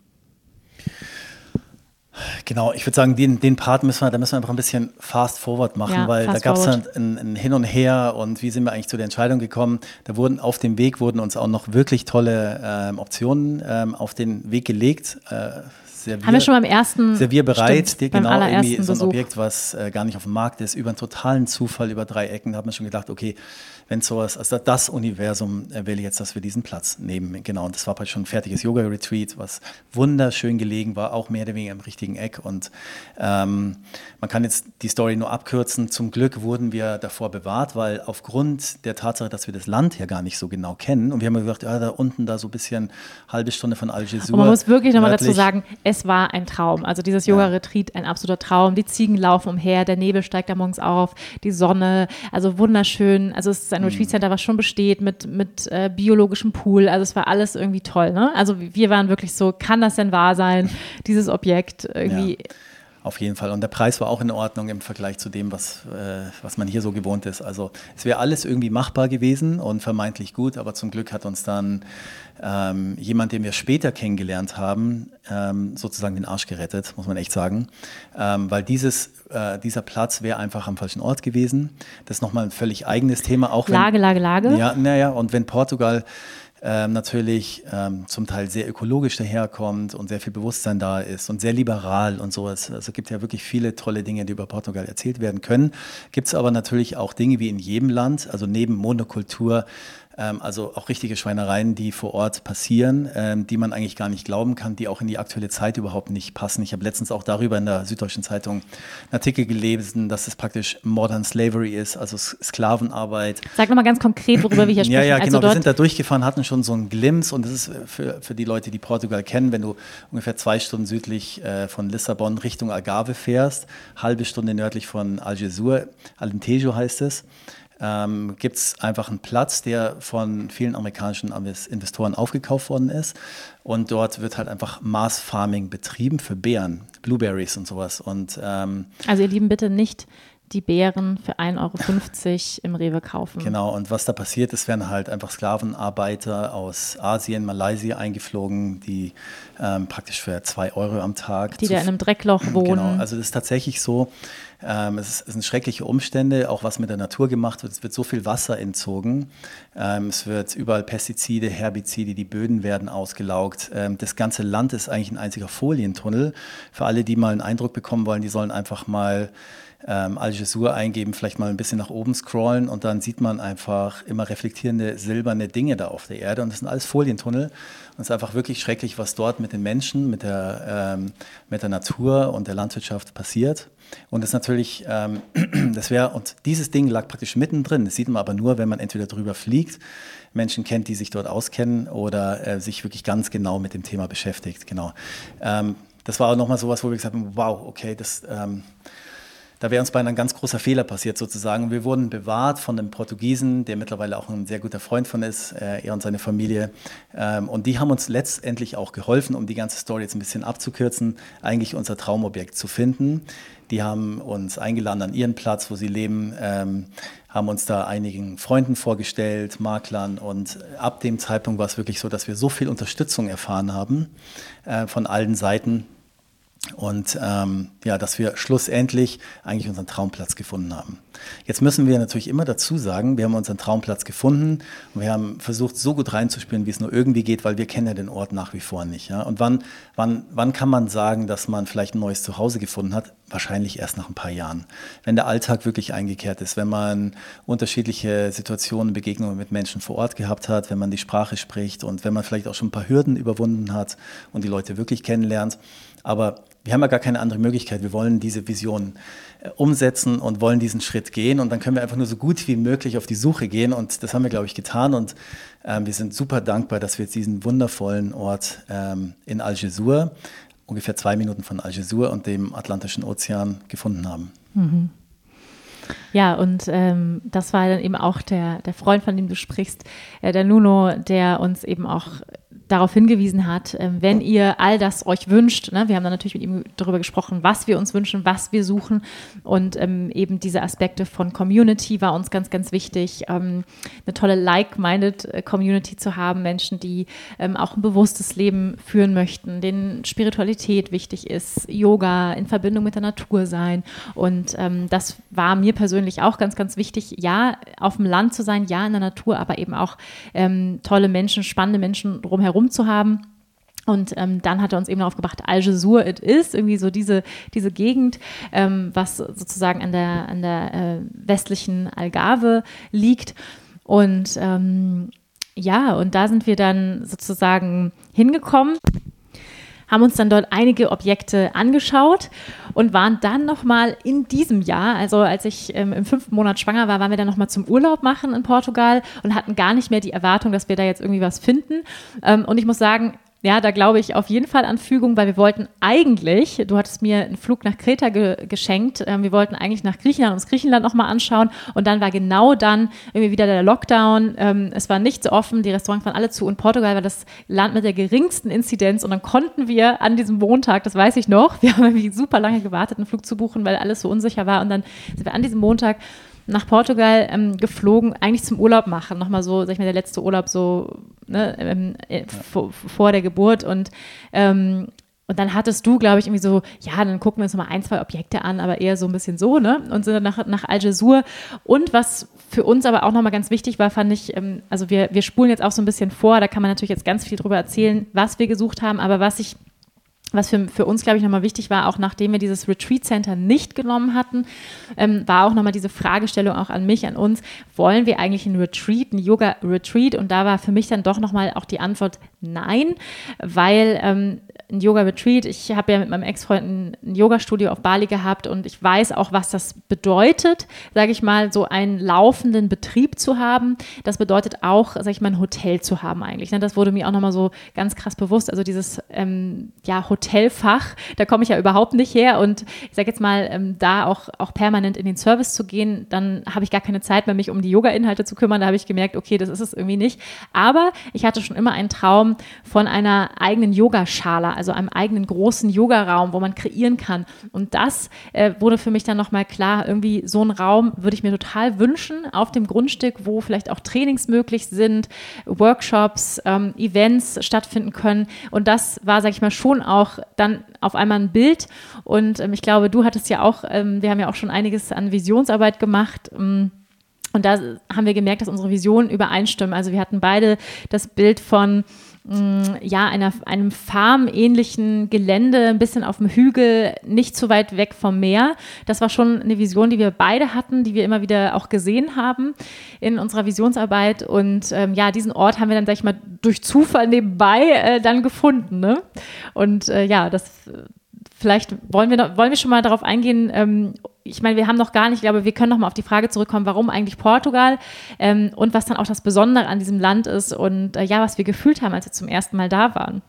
Genau, ich würde sagen, den, den Part müssen wir, da müssen wir einfach ein bisschen fast forward machen, ja, weil da gab es dann ein, ein, Hin und Her und wie sind wir eigentlich zu der Entscheidung gekommen. Da wurden auf dem Weg wurden uns auch noch wirklich tolle ähm, Optionen ähm, auf den Weg gelegt. Äh, Servier, Haben wir schon beim ersten Servier bereit, stimmt, genau irgendwie so ein Objekt, was äh, gar nicht auf dem Markt ist, über einen totalen Zufall, über drei Ecken, da hat man schon gedacht, okay, wenn sowas, also das Universum äh, will jetzt, dass wir diesen Platz nehmen. Genau, und das war halt schon ein fertiges Yoga-Retreat, was wunderschön gelegen war, auch mehr oder weniger im richtigen Eck. Und ähm, man kann jetzt die Story nur abkürzen. Zum Glück wurden wir davor bewahrt, weil aufgrund der Tatsache, dass wir das Land ja gar nicht so genau kennen, und wir haben gesagt, ja, da unten, da so ein bisschen halbe Stunde von Algesur. Man muss wirklich nochmal dazu sagen, es war ein Traum. Also dieses Yoga-Retreat, ein absoluter Traum. Die Ziegen laufen umher, der Nebel steigt da morgens auf, die Sonne, also wunderschön. Also es ist ein Retreat Center, was schon besteht mit, mit äh, biologischem Pool. Also es war alles irgendwie toll. Ne? Also wir waren wirklich so, kann das denn wahr sein, dieses Objekt irgendwie. Ja. Auf jeden Fall. Und der Preis war auch in Ordnung im Vergleich zu dem, was, äh, was man hier so gewohnt ist. Also es wäre alles irgendwie machbar gewesen und vermeintlich gut, aber zum Glück hat uns dann ähm, jemand, den wir später kennengelernt haben, ähm, sozusagen den Arsch gerettet, muss man echt sagen. Ähm, weil dieses, äh, dieser Platz wäre einfach am falschen Ort gewesen. Das ist nochmal ein völlig eigenes Thema. Auch wenn, Lage, Lage, Lage. Ja, naja, und wenn Portugal ähm, natürlich ähm, zum Teil sehr ökologisch daherkommt und sehr viel Bewusstsein da ist und sehr liberal und so. Es, also es gibt ja wirklich viele tolle Dinge, die über Portugal erzählt werden können. Gibt es aber natürlich auch Dinge wie in jedem Land, also neben Monokultur also auch richtige Schweinereien, die vor Ort passieren, ähm, die man eigentlich gar nicht glauben kann, die auch in die aktuelle Zeit überhaupt nicht passen. Ich habe letztens auch darüber in der Süddeutschen Zeitung einen Artikel gelesen, dass es praktisch Modern Slavery ist, also Sklavenarbeit. Sag nochmal ganz konkret, worüber wir hier sprechen. Ja, ja, genau. Also wir sind da durchgefahren, hatten schon so einen Glimpse und das ist für, für die Leute, die Portugal kennen, wenn du ungefähr zwei Stunden südlich äh, von Lissabon Richtung Algarve fährst, halbe Stunde nördlich von Algesur, Alentejo heißt es ähm, gibt es einfach einen Platz, der von vielen amerikanischen Investoren aufgekauft worden ist. Und dort wird halt einfach Mars Farming betrieben für Beeren, Blueberries und sowas. Und, ähm, also ihr Lieben, bitte nicht die Beeren für 1,50 Euro im Rewe kaufen. Genau, und was da passiert ist, werden halt einfach Sklavenarbeiter aus Asien, Malaysia eingeflogen, die ähm, praktisch für 2 Euro am Tag. Die da in einem Dreckloch wohnen. Genau, also das ist tatsächlich so. Ähm, es, ist, es, sind schreckliche Umstände, auch was mit der Natur gemacht wird. Es wird so viel Wasser entzogen. Ähm, es wird überall Pestizide, Herbizide, die Böden werden ausgelaugt. Ähm, das ganze Land ist eigentlich ein einziger Folientunnel. Für alle, die mal einen Eindruck bekommen wollen, die sollen einfach mal ähm, Al Jazeera eingeben, vielleicht mal ein bisschen nach oben scrollen und dann sieht man einfach immer reflektierende silberne Dinge da auf der Erde und das sind alles Folientunnel und es ist einfach wirklich schrecklich, was dort mit den Menschen, mit der, ähm, mit der Natur und der Landwirtschaft passiert. Und das natürlich, ähm, das wäre, und dieses Ding lag praktisch mittendrin. Das sieht man aber nur, wenn man entweder drüber fliegt, Menschen kennt, die sich dort auskennen oder äh, sich wirklich ganz genau mit dem Thema beschäftigt. Genau. Ähm, das war auch nochmal sowas, wo wir gesagt haben, wow, okay, das, ähm, da wäre uns beinahe ein ganz großer Fehler passiert sozusagen. Wir wurden bewahrt von einem Portugiesen, der mittlerweile auch ein sehr guter Freund von ist, äh, er und seine Familie. Ähm, und die haben uns letztendlich auch geholfen, um die ganze Story jetzt ein bisschen abzukürzen, eigentlich unser Traumobjekt zu finden. Die haben uns eingeladen an ihren Platz, wo sie leben, ähm, haben uns da einigen Freunden vorgestellt, Maklern. Und ab dem Zeitpunkt war es wirklich so, dass wir so viel Unterstützung erfahren haben äh, von allen Seiten, und ähm, ja, dass wir schlussendlich eigentlich unseren Traumplatz gefunden haben. Jetzt müssen wir natürlich immer dazu sagen, wir haben unseren Traumplatz gefunden und wir haben versucht, so gut reinzuspielen, wie es nur irgendwie geht, weil wir kennen ja den Ort nach wie vor nicht. Ja? Und wann, wann, wann kann man sagen, dass man vielleicht ein neues Zuhause gefunden hat? Wahrscheinlich erst nach ein paar Jahren. Wenn der Alltag wirklich eingekehrt ist, wenn man unterschiedliche Situationen, Begegnungen mit Menschen vor Ort gehabt hat, wenn man die Sprache spricht und wenn man vielleicht auch schon ein paar Hürden überwunden hat und die Leute wirklich kennenlernt. Aber wir haben ja gar keine andere Möglichkeit. Wir wollen diese Vision äh, umsetzen und wollen diesen Schritt gehen. Und dann können wir einfach nur so gut wie möglich auf die Suche gehen. Und das haben wir, glaube ich, getan. Und ähm, wir sind super dankbar, dass wir jetzt diesen wundervollen Ort ähm, in Algesur, ungefähr zwei Minuten von Algesur und dem Atlantischen Ozean gefunden haben. Mhm. Ja, und ähm, das war dann eben auch der, der Freund, von dem du sprichst, äh, der Nuno, der uns eben auch darauf hingewiesen hat, ähm, wenn ihr all das euch wünscht, ne, wir haben dann natürlich mit ihm darüber gesprochen, was wir uns wünschen, was wir suchen. Und ähm, eben diese Aspekte von Community war uns ganz, ganz wichtig, ähm, eine tolle like-minded äh, Community zu haben, Menschen, die ähm, auch ein bewusstes Leben führen möchten, denen Spiritualität wichtig ist, Yoga in Verbindung mit der Natur sein. Und ähm, das war mir persönlich auch ganz, ganz wichtig, ja, auf dem Land zu sein, ja, in der Natur, aber eben auch ähm, tolle Menschen, spannende Menschen drumherum rum zu haben. Und ähm, dann hat er uns eben darauf gebracht, Algesur it is, irgendwie so diese, diese Gegend, ähm, was sozusagen an der, an der äh, westlichen Algarve liegt. Und ähm, ja, und da sind wir dann sozusagen hingekommen haben uns dann dort einige Objekte angeschaut und waren dann nochmal in diesem Jahr, also als ich ähm, im fünften Monat schwanger war, waren wir dann nochmal zum Urlaub machen in Portugal und hatten gar nicht mehr die Erwartung, dass wir da jetzt irgendwie was finden. Ähm, und ich muss sagen, ja, da glaube ich auf jeden Fall an Fügung, weil wir wollten eigentlich, du hattest mir einen Flug nach Kreta ge geschenkt, äh, wir wollten eigentlich nach Griechenland, uns Griechenland nochmal anschauen und dann war genau dann irgendwie wieder der Lockdown, ähm, es war nichts offen, die Restaurants waren alle zu und Portugal war das Land mit der geringsten Inzidenz und dann konnten wir an diesem Montag, das weiß ich noch, wir haben irgendwie super lange gewartet, einen Flug zu buchen, weil alles so unsicher war und dann sind wir an diesem Montag nach Portugal ähm, geflogen, eigentlich zum Urlaub machen. Nochmal so, sag ich mal, der letzte Urlaub so ne, ähm, äh, vor, vor, der Geburt. Und, ähm, und dann hattest du, glaube ich, irgendwie so, ja, dann gucken wir uns nochmal ein, zwei Objekte an, aber eher so ein bisschen so, ne? Und sind dann nach, nach Algesur. Und was für uns aber auch nochmal ganz wichtig war, fand ich, ähm, also wir, wir spulen jetzt auch so ein bisschen vor, da kann man natürlich jetzt ganz viel drüber erzählen, was wir gesucht haben, aber was ich was für, für uns, glaube ich, nochmal wichtig war, auch nachdem wir dieses Retreat Center nicht genommen hatten, ähm, war auch nochmal diese Fragestellung auch an mich, an uns, wollen wir eigentlich ein Retreat, ein Yoga-Retreat? Und da war für mich dann doch nochmal auch die Antwort nein, weil ähm, ein Yoga-Retreat, ich habe ja mit meinem Ex-Freund ein, ein Yoga-Studio auf Bali gehabt und ich weiß auch, was das bedeutet, sage ich mal, so einen laufenden Betrieb zu haben. Das bedeutet auch, sage ich mal, ein Hotel zu haben eigentlich. Ne? Das wurde mir auch nochmal so ganz krass bewusst. Also dieses ähm, ja, Hotel Hotelfach. Da komme ich ja überhaupt nicht her. Und ich sage jetzt mal, ähm, da auch, auch permanent in den Service zu gehen, dann habe ich gar keine Zeit mehr, mich um die Yoga-Inhalte zu kümmern. Da habe ich gemerkt, okay, das ist es irgendwie nicht. Aber ich hatte schon immer einen Traum von einer eigenen Yogaschale, also einem eigenen großen Yogaraum, wo man kreieren kann. Und das äh, wurde für mich dann nochmal klar, irgendwie so einen Raum würde ich mir total wünschen auf dem Grundstück, wo vielleicht auch Trainings möglich sind, Workshops, ähm, Events stattfinden können. Und das war, sage ich mal, schon auch dann auf einmal ein Bild. Und ähm, ich glaube, du hattest ja auch, ähm, wir haben ja auch schon einiges an Visionsarbeit gemacht. Ähm, und da haben wir gemerkt, dass unsere Visionen übereinstimmen. Also wir hatten beide das Bild von ja, einer, einem farmähnlichen Gelände, ein bisschen auf dem Hügel, nicht zu weit weg vom Meer. Das war schon eine Vision, die wir beide hatten, die wir immer wieder auch gesehen haben in unserer Visionsarbeit. Und ähm, ja, diesen Ort haben wir dann, sag ich mal, durch Zufall nebenbei äh, dann gefunden. Ne? Und äh, ja, das vielleicht wollen wir, noch, wollen wir schon mal darauf eingehen, ähm, ich meine, wir haben noch gar nicht, ich glaube, wir können noch mal auf die Frage zurückkommen, warum eigentlich Portugal ähm, und was dann auch das Besondere an diesem Land ist und äh, ja, was wir gefühlt haben, als wir zum ersten Mal da waren.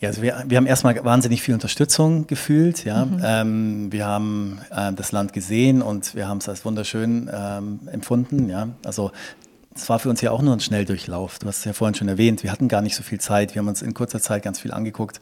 Ja, also wir, wir haben erstmal wahnsinnig viel Unterstützung gefühlt. Ja. Mhm. Ähm, wir haben äh, das Land gesehen und wir haben es als wunderschön ähm, empfunden. Ja. Also es war für uns ja auch nur ein Schnelldurchlauf. Du hast es ja vorhin schon erwähnt, wir hatten gar nicht so viel Zeit. Wir haben uns in kurzer Zeit ganz viel angeguckt.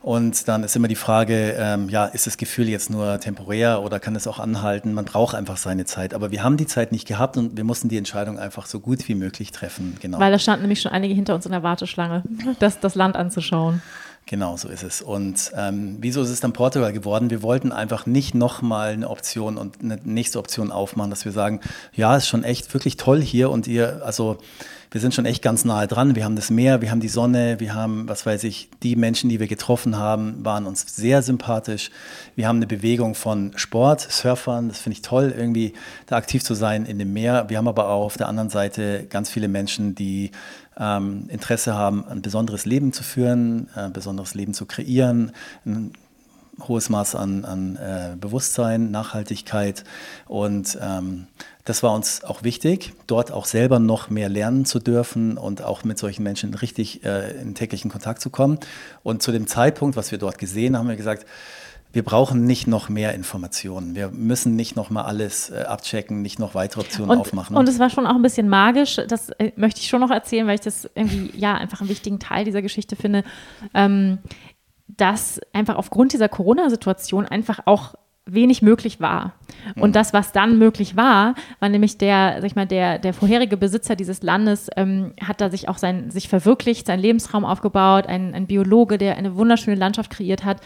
Und dann ist immer die Frage, ähm, ja, ist das Gefühl jetzt nur temporär oder kann es auch anhalten? Man braucht einfach seine Zeit. Aber wir haben die Zeit nicht gehabt und wir mussten die Entscheidung einfach so gut wie möglich treffen. Genau. Weil da standen nämlich schon einige hinter uns in der Warteschlange, das, das Land anzuschauen. Genau, so ist es. Und ähm, wieso ist es dann Portugal geworden? Wir wollten einfach nicht nochmal eine Option und eine nächste Option aufmachen, dass wir sagen, ja, ist schon echt wirklich toll hier und ihr, also wir sind schon echt ganz nahe dran. Wir haben das Meer, wir haben die Sonne, wir haben, was weiß ich, die Menschen, die wir getroffen haben, waren uns sehr sympathisch. Wir haben eine Bewegung von Sport, Surfern, das finde ich toll, irgendwie da aktiv zu sein in dem Meer. Wir haben aber auch auf der anderen Seite ganz viele Menschen, die ähm, Interesse haben, ein besonderes Leben zu führen, ein besonderes Leben zu kreieren, ein hohes Maß an, an äh, Bewusstsein, Nachhaltigkeit und ähm, das war uns auch wichtig, dort auch selber noch mehr lernen zu dürfen und auch mit solchen Menschen richtig äh, in täglichen Kontakt zu kommen. Und zu dem Zeitpunkt, was wir dort gesehen haben, haben wir gesagt, wir brauchen nicht noch mehr Informationen. Wir müssen nicht noch mal alles äh, abchecken, nicht noch weitere Optionen und, aufmachen. Und es war schon auch ein bisschen magisch. Das äh, möchte ich schon noch erzählen, weil ich das irgendwie ja einfach einen wichtigen Teil dieser Geschichte finde, ähm, dass einfach aufgrund dieser Corona-Situation einfach auch wenig möglich war. Und mhm. das, was dann möglich war, war nämlich der, sag ich mal, der, der vorherige Besitzer dieses Landes, ähm, hat da sich auch sein, sich verwirklicht, seinen Lebensraum aufgebaut, ein, ein Biologe, der eine wunderschöne Landschaft kreiert hat.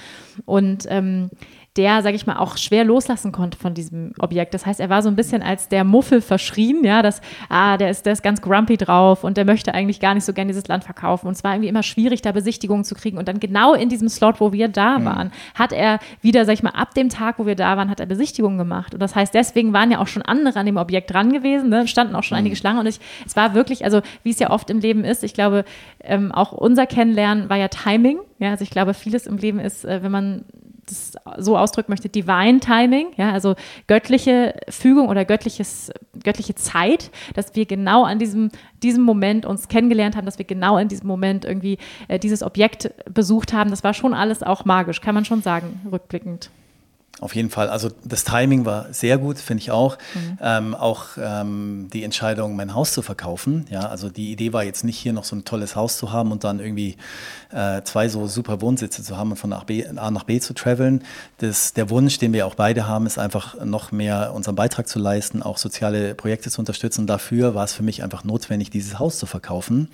Und ähm, der, sage ich mal, auch schwer loslassen konnte von diesem Objekt. Das heißt, er war so ein bisschen als der Muffel verschrien, ja, dass, ah, der ist, der ist ganz grumpy drauf und der möchte eigentlich gar nicht so gerne dieses Land verkaufen. Und es war irgendwie immer schwierig, da Besichtigungen zu kriegen. Und dann genau in diesem Slot, wo wir da mhm. waren, hat er wieder, sag ich mal, ab dem Tag, wo wir da waren, hat er Besichtigungen gemacht. Und das heißt, deswegen waren ja auch schon andere an dem Objekt dran gewesen, ne? standen auch schon mhm. einige Schlangen. Und ich, es war wirklich, also wie es ja oft im Leben ist, ich glaube, ähm, auch unser Kennenlernen war ja Timing. Ja, also ich glaube, vieles im Leben ist, äh, wenn man das so ausdrücken möchte, Divine Timing, ja, also göttliche Fügung oder göttliches, göttliche Zeit, dass wir genau an diesem, diesem Moment uns kennengelernt haben, dass wir genau in diesem Moment irgendwie äh, dieses Objekt besucht haben. Das war schon alles auch magisch, kann man schon sagen, rückblickend. Auf jeden Fall. Also das Timing war sehr gut, finde ich auch. Mhm. Ähm, auch ähm, die Entscheidung, mein Haus zu verkaufen. Ja, also die Idee war jetzt nicht hier noch so ein tolles Haus zu haben und dann irgendwie äh, zwei so super Wohnsitze zu haben und von A nach B, A nach B zu traveln. Das, der Wunsch, den wir auch beide haben, ist einfach noch mehr unseren Beitrag zu leisten, auch soziale Projekte zu unterstützen. Dafür war es für mich einfach notwendig, dieses Haus zu verkaufen.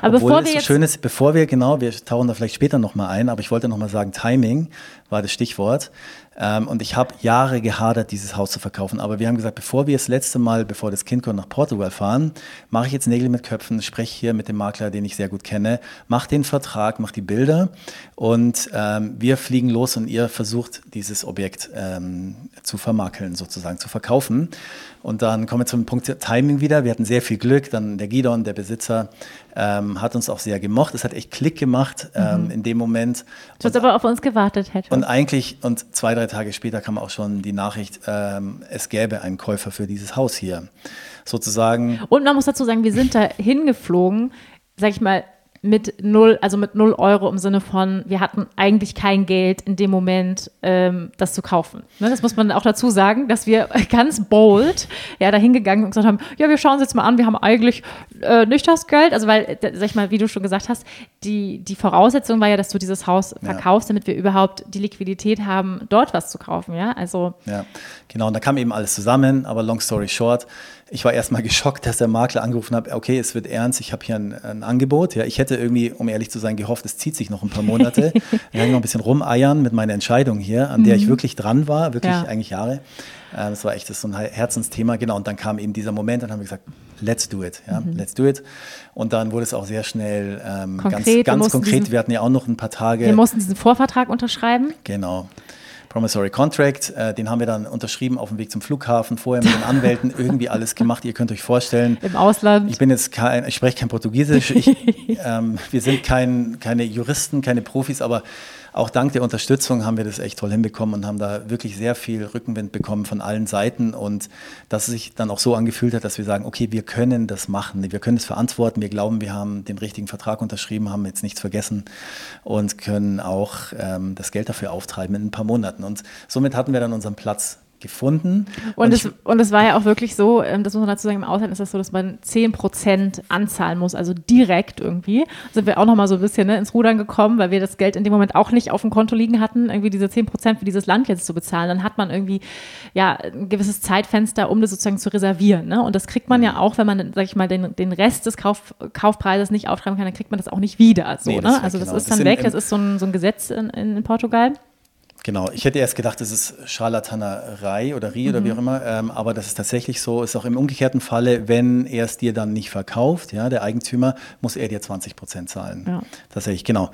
Aber Obwohl bevor wir so schön ist, bevor wir genau, wir tauchen da vielleicht später nochmal ein, aber ich wollte nochmal sagen, Timing war das Stichwort. Ähm, und ich habe Jahre gehadert, dieses Haus zu verkaufen. Aber wir haben gesagt, bevor wir das letzte Mal, bevor das Kind kommt, nach Portugal fahren, mache ich jetzt Nägel mit Köpfen, spreche hier mit dem Makler, den ich sehr gut kenne, mache den Vertrag, mache die Bilder und ähm, wir fliegen los und ihr versucht, dieses Objekt ähm, zu vermakeln, sozusagen zu verkaufen. Und dann kommen wir zum Punkt Timing wieder. Wir hatten sehr viel Glück. Dann der Gidon, der Besitzer, ähm, hat uns auch sehr gemocht. Es hat echt Klick gemacht ähm, mhm. in dem Moment. Was aber auf uns gewartet hätte. Und eigentlich, und zwei, drei Tage später kam auch schon die Nachricht, ähm, es gäbe einen Käufer für dieses Haus hier. Sozusagen. Und man muss dazu sagen, wir sind da hingeflogen, sag ich mal, mit null, also mit null Euro im Sinne von, wir hatten eigentlich kein Geld in dem Moment, ähm, das zu kaufen. Ne, das muss man auch dazu sagen, dass wir ganz bold ja, dahin gegangen und gesagt haben, ja, wir schauen uns jetzt mal an, wir haben eigentlich äh, nicht das Geld. Also weil, sag ich mal, wie du schon gesagt hast, die, die Voraussetzung war ja, dass du dieses Haus verkaufst, ja. damit wir überhaupt die Liquidität haben, dort was zu kaufen. Ja, also. Ja, genau. Und da kam eben alles zusammen, aber long story short, ich war erstmal geschockt, dass der Makler angerufen hat, okay, es wird ernst, ich habe hier ein, ein, Angebot. Ja, ich hätte irgendwie, um ehrlich zu sein, gehofft, es zieht sich noch ein paar Monate. ich kann noch ein bisschen rumeiern mit meiner Entscheidung hier, an der ich mhm. wirklich dran war, wirklich ja. eigentlich Jahre. Äh, das war echt das so ein Herzensthema, genau. Und dann kam eben dieser Moment, dann haben wir gesagt, let's do it, ja, mhm. let's do it. Und dann wurde es auch sehr schnell ähm, konkret, ganz, ganz konkret. Diesen, wir hatten ja auch noch ein paar Tage. Wir mussten diesen Vorvertrag unterschreiben. Genau. Promissory Contract. Äh, den haben wir dann unterschrieben auf dem Weg zum Flughafen, vorher mit den Anwälten irgendwie alles gemacht. Ihr könnt euch vorstellen. Im Ausland. Ich bin jetzt kein, ich spreche kein Portugiesisch. Ich, ähm, wir sind kein, keine Juristen, keine Profis, aber auch dank der Unterstützung haben wir das echt toll hinbekommen und haben da wirklich sehr viel Rückenwind bekommen von allen Seiten. Und dass es sich dann auch so angefühlt hat, dass wir sagen, okay, wir können das machen, wir können das verantworten, wir glauben, wir haben den richtigen Vertrag unterschrieben, haben jetzt nichts vergessen und können auch ähm, das Geld dafür auftreiben in ein paar Monaten. Und somit hatten wir dann unseren Platz gefunden. Und, und, es, und es war ja auch wirklich so, ähm, das muss man dazu sagen, im Ausland ist das so, dass man 10% anzahlen muss, also direkt irgendwie. Sind wir auch nochmal so ein bisschen ne, ins Rudern gekommen, weil wir das Geld in dem Moment auch nicht auf dem Konto liegen hatten, irgendwie diese 10% für dieses Land jetzt zu bezahlen. Dann hat man irgendwie ja ein gewisses Zeitfenster, um das sozusagen zu reservieren. Ne? Und das kriegt man ja auch, wenn man, sag ich mal, den, den Rest des Kauf, Kaufpreises nicht auftreiben kann, dann kriegt man das auch nicht wieder. So, nee, ne? Also das genau. ist dann das weg, das ist so ein, so ein Gesetz in, in Portugal. Genau, ich hätte erst gedacht, das ist Scharlatanerei oder Rie mhm. oder wie mhm. auch immer, ähm, aber das ist tatsächlich so, ist auch im umgekehrten Falle, wenn er es dir dann nicht verkauft, ja, der Eigentümer, muss er dir 20 Prozent zahlen. Ja. Tatsächlich, genau.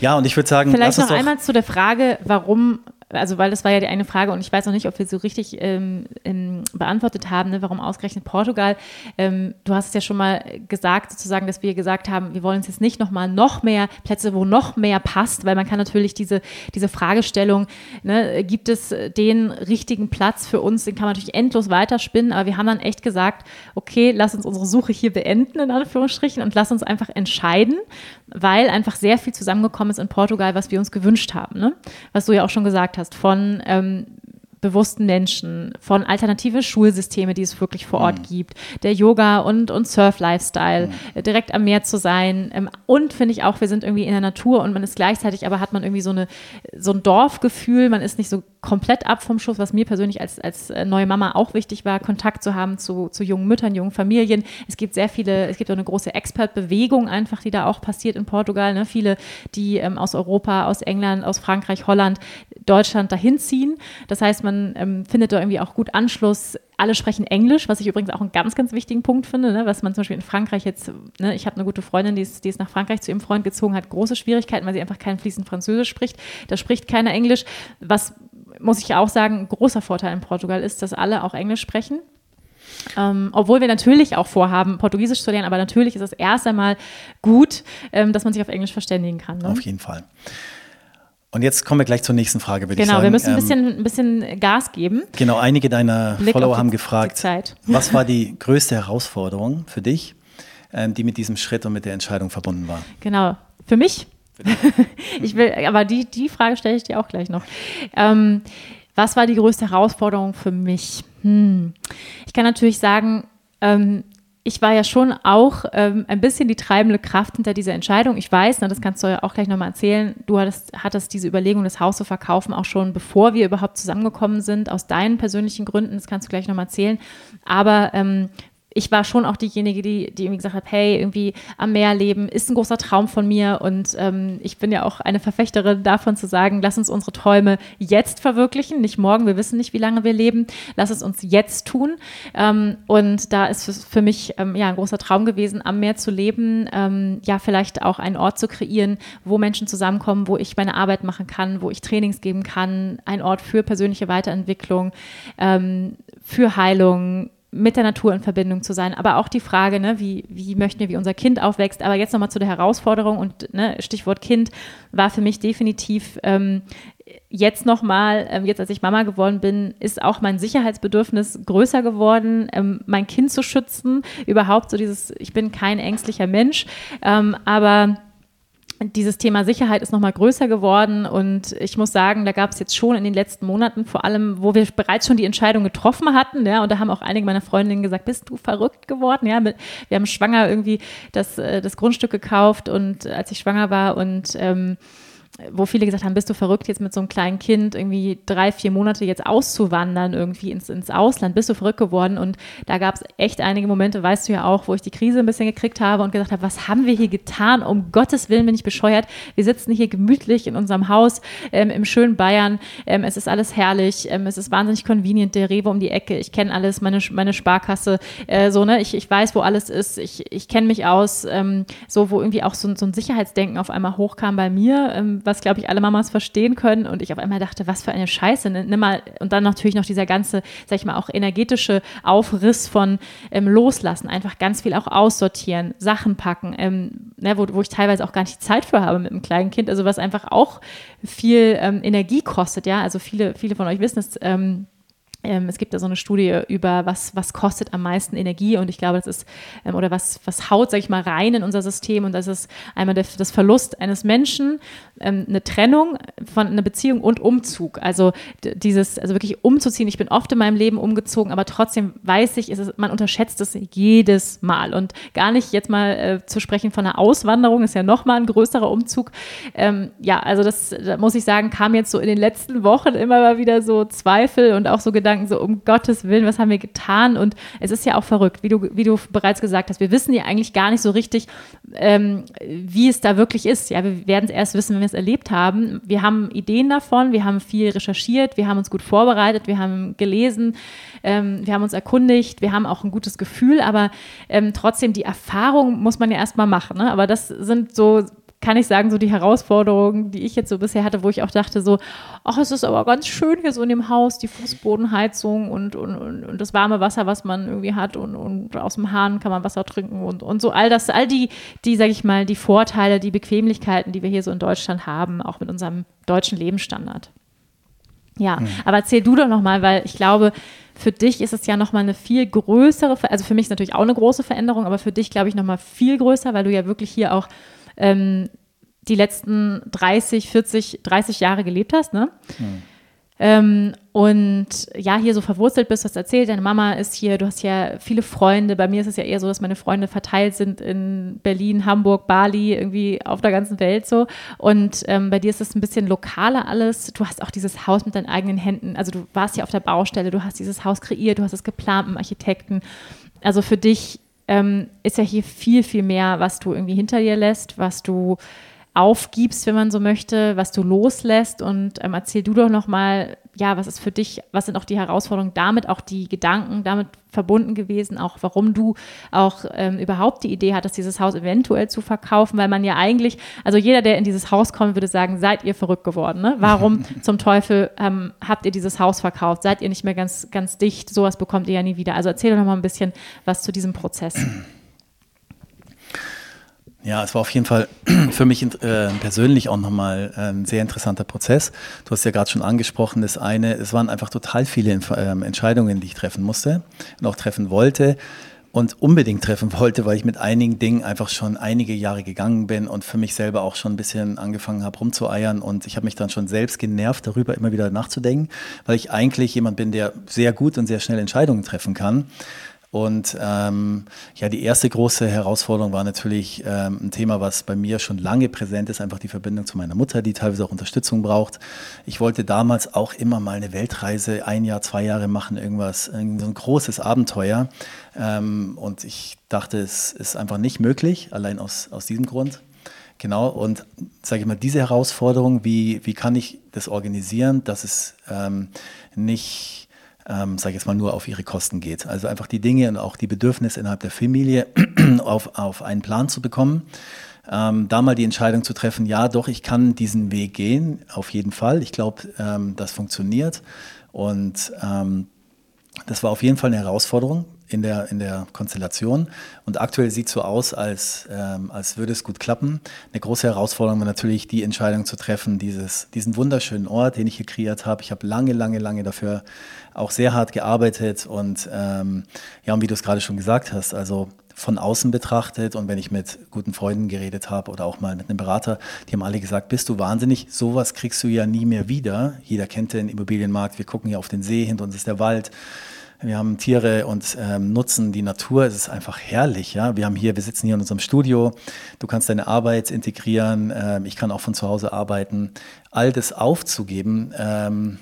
Ja, und ich würde sagen, vielleicht noch einmal zu der Frage, warum also weil das war ja die eine Frage und ich weiß noch nicht, ob wir so richtig ähm, ähm, beantwortet haben, ne, warum ausgerechnet Portugal. Ähm, du hast es ja schon mal gesagt, sozusagen, dass wir gesagt haben, wir wollen uns jetzt nicht nochmal noch mehr Plätze, wo noch mehr passt, weil man kann natürlich diese, diese Fragestellung, ne, gibt es den richtigen Platz für uns, den kann man natürlich endlos weiterspinnen, aber wir haben dann echt gesagt, okay, lass uns unsere Suche hier beenden, in Anführungsstrichen, und lass uns einfach entscheiden, weil einfach sehr viel zusammengekommen ist in Portugal, was wir uns gewünscht haben. Ne? Was du ja auch schon gesagt hast, von ähm, bewussten Menschen, von alternative Schulsysteme, die es wirklich vor Ort mhm. gibt, der Yoga- und, und Surf-Lifestyle, mhm. direkt am Meer zu sein. Ähm, und finde ich auch, wir sind irgendwie in der Natur und man ist gleichzeitig, aber hat man irgendwie so, eine, so ein Dorfgefühl, man ist nicht so komplett ab vom Schuss, was mir persönlich als, als äh, neue Mama auch wichtig war, Kontakt zu haben zu, zu jungen Müttern, jungen Familien. Es gibt sehr viele, es gibt auch eine große Expert-Bewegung einfach, die da auch passiert in Portugal. Ne? Viele, die ähm, aus Europa, aus England, aus Frankreich, Holland, Deutschland dahin ziehen. Das heißt, man ähm, findet da irgendwie auch gut Anschluss alle sprechen Englisch, was ich übrigens auch einen ganz, ganz wichtigen Punkt finde, ne, was man zum Beispiel in Frankreich jetzt, ne, ich habe eine gute Freundin, die ist, die ist nach Frankreich zu ihrem Freund gezogen, hat große Schwierigkeiten, weil sie einfach kein fließend Französisch spricht. Da spricht keiner Englisch. Was, muss ich auch sagen, ein großer Vorteil in Portugal ist, dass alle auch Englisch sprechen. Ähm, obwohl wir natürlich auch vorhaben, Portugiesisch zu lernen, aber natürlich ist es erst einmal gut, ähm, dass man sich auf Englisch verständigen kann. Ne? Auf jeden Fall. Und jetzt kommen wir gleich zur nächsten Frage, würde genau, ich sagen. Genau, wir müssen ein bisschen, ähm, ein bisschen Gas geben. Genau, einige deiner Blick Follower die, haben gefragt, was war die größte Herausforderung für dich, ähm, die mit diesem Schritt und mit der Entscheidung verbunden war? Genau, für mich. ich will, aber die, die Frage stelle ich dir auch gleich noch. Ähm, was war die größte Herausforderung für mich? Hm. Ich kann natürlich sagen, ähm, ich war ja schon auch ähm, ein bisschen die treibende Kraft hinter dieser Entscheidung. Ich weiß, na, das kannst du ja auch gleich nochmal erzählen, du hattest, hattest diese Überlegung, das Haus zu verkaufen, auch schon bevor wir überhaupt zusammengekommen sind, aus deinen persönlichen Gründen, das kannst du gleich nochmal erzählen. Aber ähm, ich war schon auch diejenige, die, die irgendwie gesagt hat, hey, irgendwie am Meer leben ist ein großer Traum von mir. Und ähm, ich bin ja auch eine Verfechterin davon zu sagen, lass uns unsere Träume jetzt verwirklichen, nicht morgen, wir wissen nicht, wie lange wir leben, lass es uns jetzt tun. Ähm, und da ist es für mich ähm, ja ein großer Traum gewesen, am Meer zu leben, ähm, ja vielleicht auch einen Ort zu kreieren, wo Menschen zusammenkommen, wo ich meine Arbeit machen kann, wo ich Trainings geben kann, ein Ort für persönliche Weiterentwicklung, ähm, für Heilung, mit der Natur in Verbindung zu sein, aber auch die Frage, ne, wie, wie möchten wir, wie unser Kind aufwächst. Aber jetzt nochmal zu der Herausforderung und ne, Stichwort Kind war für mich definitiv ähm, jetzt nochmal, ähm, jetzt als ich Mama geworden bin, ist auch mein Sicherheitsbedürfnis größer geworden, ähm, mein Kind zu schützen. Überhaupt so dieses, ich bin kein ängstlicher Mensch, ähm, aber dieses Thema Sicherheit ist nochmal größer geworden und ich muss sagen, da gab es jetzt schon in den letzten Monaten, vor allem, wo wir bereits schon die Entscheidung getroffen hatten, ja, und da haben auch einige meiner Freundinnen gesagt, bist du verrückt geworden? Ja, wir haben schwanger irgendwie das, äh, das Grundstück gekauft und als ich schwanger war und ähm, wo viele gesagt haben, bist du verrückt, jetzt mit so einem kleinen Kind irgendwie drei, vier Monate jetzt auszuwandern, irgendwie ins, ins Ausland, bist du verrückt geworden. Und da gab es echt einige Momente, weißt du ja auch, wo ich die Krise ein bisschen gekriegt habe und gesagt habe, was haben wir hier getan? Um Gottes Willen bin ich bescheuert. Wir sitzen hier gemütlich in unserem Haus ähm, im schönen Bayern. Ähm, es ist alles herrlich. Ähm, es ist wahnsinnig convenient, der Rewe um die Ecke. Ich kenne alles, meine, meine Sparkasse. Äh, so, ne? ich, ich weiß, wo alles ist. Ich, ich kenne mich aus. Ähm, so, wo irgendwie auch so, so ein Sicherheitsdenken auf einmal hochkam bei mir ähm, was, glaube ich, alle Mamas verstehen können. Und ich auf einmal dachte, was für eine Scheiße. Ne? Nimm mal, und dann natürlich noch dieser ganze, sag ich mal, auch energetische Aufriss von ähm, Loslassen, einfach ganz viel auch aussortieren, Sachen packen, ähm, ne, wo, wo ich teilweise auch gar nicht Zeit für habe mit einem kleinen Kind. Also was einfach auch viel ähm, Energie kostet, ja. Also viele, viele von euch wissen es, ähm, es gibt da so eine Studie über, was, was kostet am meisten Energie und ich glaube, das ist, ähm, oder was, was haut, sag ich mal, rein in unser System und das ist einmal der, das Verlust eines Menschen, ähm, eine Trennung von einer Beziehung und Umzug. Also dieses, also wirklich umzuziehen. Ich bin oft in meinem Leben umgezogen, aber trotzdem weiß ich, ist, man unterschätzt es jedes Mal und gar nicht jetzt mal äh, zu sprechen von einer Auswanderung, ist ja nochmal ein größerer Umzug. Ähm, ja, also das, da muss ich sagen, kam jetzt so in den letzten Wochen immer mal wieder so Zweifel und auch so Gedanken, Gedanken, so um Gottes Willen, was haben wir getan? Und es ist ja auch verrückt, wie du, wie du bereits gesagt hast. Wir wissen ja eigentlich gar nicht so richtig, ähm, wie es da wirklich ist. Ja, wir werden es erst wissen, wenn wir es erlebt haben. Wir haben Ideen davon, wir haben viel recherchiert, wir haben uns gut vorbereitet, wir haben gelesen, ähm, wir haben uns erkundigt, wir haben auch ein gutes Gefühl, aber ähm, trotzdem die Erfahrung muss man ja erstmal machen. Ne? Aber das sind so kann ich sagen, so die Herausforderungen, die ich jetzt so bisher hatte, wo ich auch dachte, so, ach, es ist aber ganz schön hier so in dem Haus, die Fußbodenheizung und, und, und, und das warme Wasser, was man irgendwie hat und, und aus dem Hahn kann man Wasser trinken und, und so all das, all die, die, sag ich mal, die Vorteile, die Bequemlichkeiten, die wir hier so in Deutschland haben, auch mit unserem deutschen Lebensstandard. Ja, mhm. aber erzähl du doch nochmal, weil ich glaube, für dich ist es ja nochmal eine viel größere, also für mich ist es natürlich auch eine große Veränderung, aber für dich glaube ich nochmal viel größer, weil du ja wirklich hier auch ähm, die letzten 30, 40, 30 Jahre gelebt hast, ne? Hm. Ähm, und ja, hier so verwurzelt bist, du hast erzählt, deine Mama ist hier, du hast ja viele Freunde. Bei mir ist es ja eher so, dass meine Freunde verteilt sind in Berlin, Hamburg, Bali, irgendwie auf der ganzen Welt so. Und ähm, bei dir ist es ein bisschen lokaler alles. Du hast auch dieses Haus mit deinen eigenen Händen. Also du warst ja auf der Baustelle, du hast dieses Haus kreiert, du hast es geplant mit dem Architekten. Also für dich ähm, ist ja hier viel, viel mehr, was du irgendwie hinter dir lässt, was du aufgibst, wenn man so möchte, was du loslässt und ähm, erzähl du doch nochmal, ja, was ist für dich, was sind auch die Herausforderungen damit, auch die Gedanken damit verbunden gewesen, auch warum du auch ähm, überhaupt die Idee hattest, dieses Haus eventuell zu verkaufen, weil man ja eigentlich, also jeder, der in dieses Haus kommt, würde sagen, seid ihr verrückt geworden, ne? Warum zum Teufel ähm, habt ihr dieses Haus verkauft? Seid ihr nicht mehr ganz, ganz dicht? Sowas bekommt ihr ja nie wieder. Also erzähl doch nochmal ein bisschen was zu diesem Prozess. Ja, es war auf jeden Fall für mich äh, persönlich auch nochmal ein sehr interessanter Prozess. Du hast ja gerade schon angesprochen, das eine, es waren einfach total viele ähm, Entscheidungen, die ich treffen musste und auch treffen wollte und unbedingt treffen wollte, weil ich mit einigen Dingen einfach schon einige Jahre gegangen bin und für mich selber auch schon ein bisschen angefangen habe rumzueiern und ich habe mich dann schon selbst genervt darüber immer wieder nachzudenken, weil ich eigentlich jemand bin, der sehr gut und sehr schnell Entscheidungen treffen kann und ähm, ja, die erste große Herausforderung war natürlich ähm, ein Thema, was bei mir schon lange präsent ist, einfach die Verbindung zu meiner Mutter, die teilweise auch Unterstützung braucht. Ich wollte damals auch immer mal eine Weltreise, ein Jahr, zwei Jahre machen, irgendwas, so ein großes Abenteuer. Ähm, und ich dachte, es ist einfach nicht möglich, allein aus, aus diesem Grund. Genau, und sage ich mal, diese Herausforderung, wie, wie kann ich das organisieren, dass es ähm, nicht ähm, sage ich jetzt mal, nur auf ihre Kosten geht. Also einfach die Dinge und auch die Bedürfnisse innerhalb der Familie auf, auf einen Plan zu bekommen. Ähm, da mal die Entscheidung zu treffen, ja, doch, ich kann diesen Weg gehen, auf jeden Fall. Ich glaube, ähm, das funktioniert. Und ähm, das war auf jeden Fall eine Herausforderung in der, in der Konstellation. Und aktuell sieht es so aus, als, ähm, als würde es gut klappen. Eine große Herausforderung war natürlich, die Entscheidung zu treffen, dieses, diesen wunderschönen Ort, den ich hier kreiert habe. Ich habe lange, lange, lange dafür auch sehr hart gearbeitet. Und ähm, ja, und wie du es gerade schon gesagt hast, also von außen betrachtet und wenn ich mit guten Freunden geredet habe oder auch mal mit einem Berater, die haben alle gesagt, bist du wahnsinnig, sowas kriegst du ja nie mehr wieder. Jeder kennt den Immobilienmarkt, wir gucken ja auf den See, hinter uns ist der Wald. Wir haben Tiere und ähm, nutzen die Natur. Es ist einfach herrlich. Ja? Wir haben hier, wir sitzen hier in unserem Studio. Du kannst deine Arbeit integrieren. Ähm, ich kann auch von zu Hause arbeiten. All das aufzugeben ähm,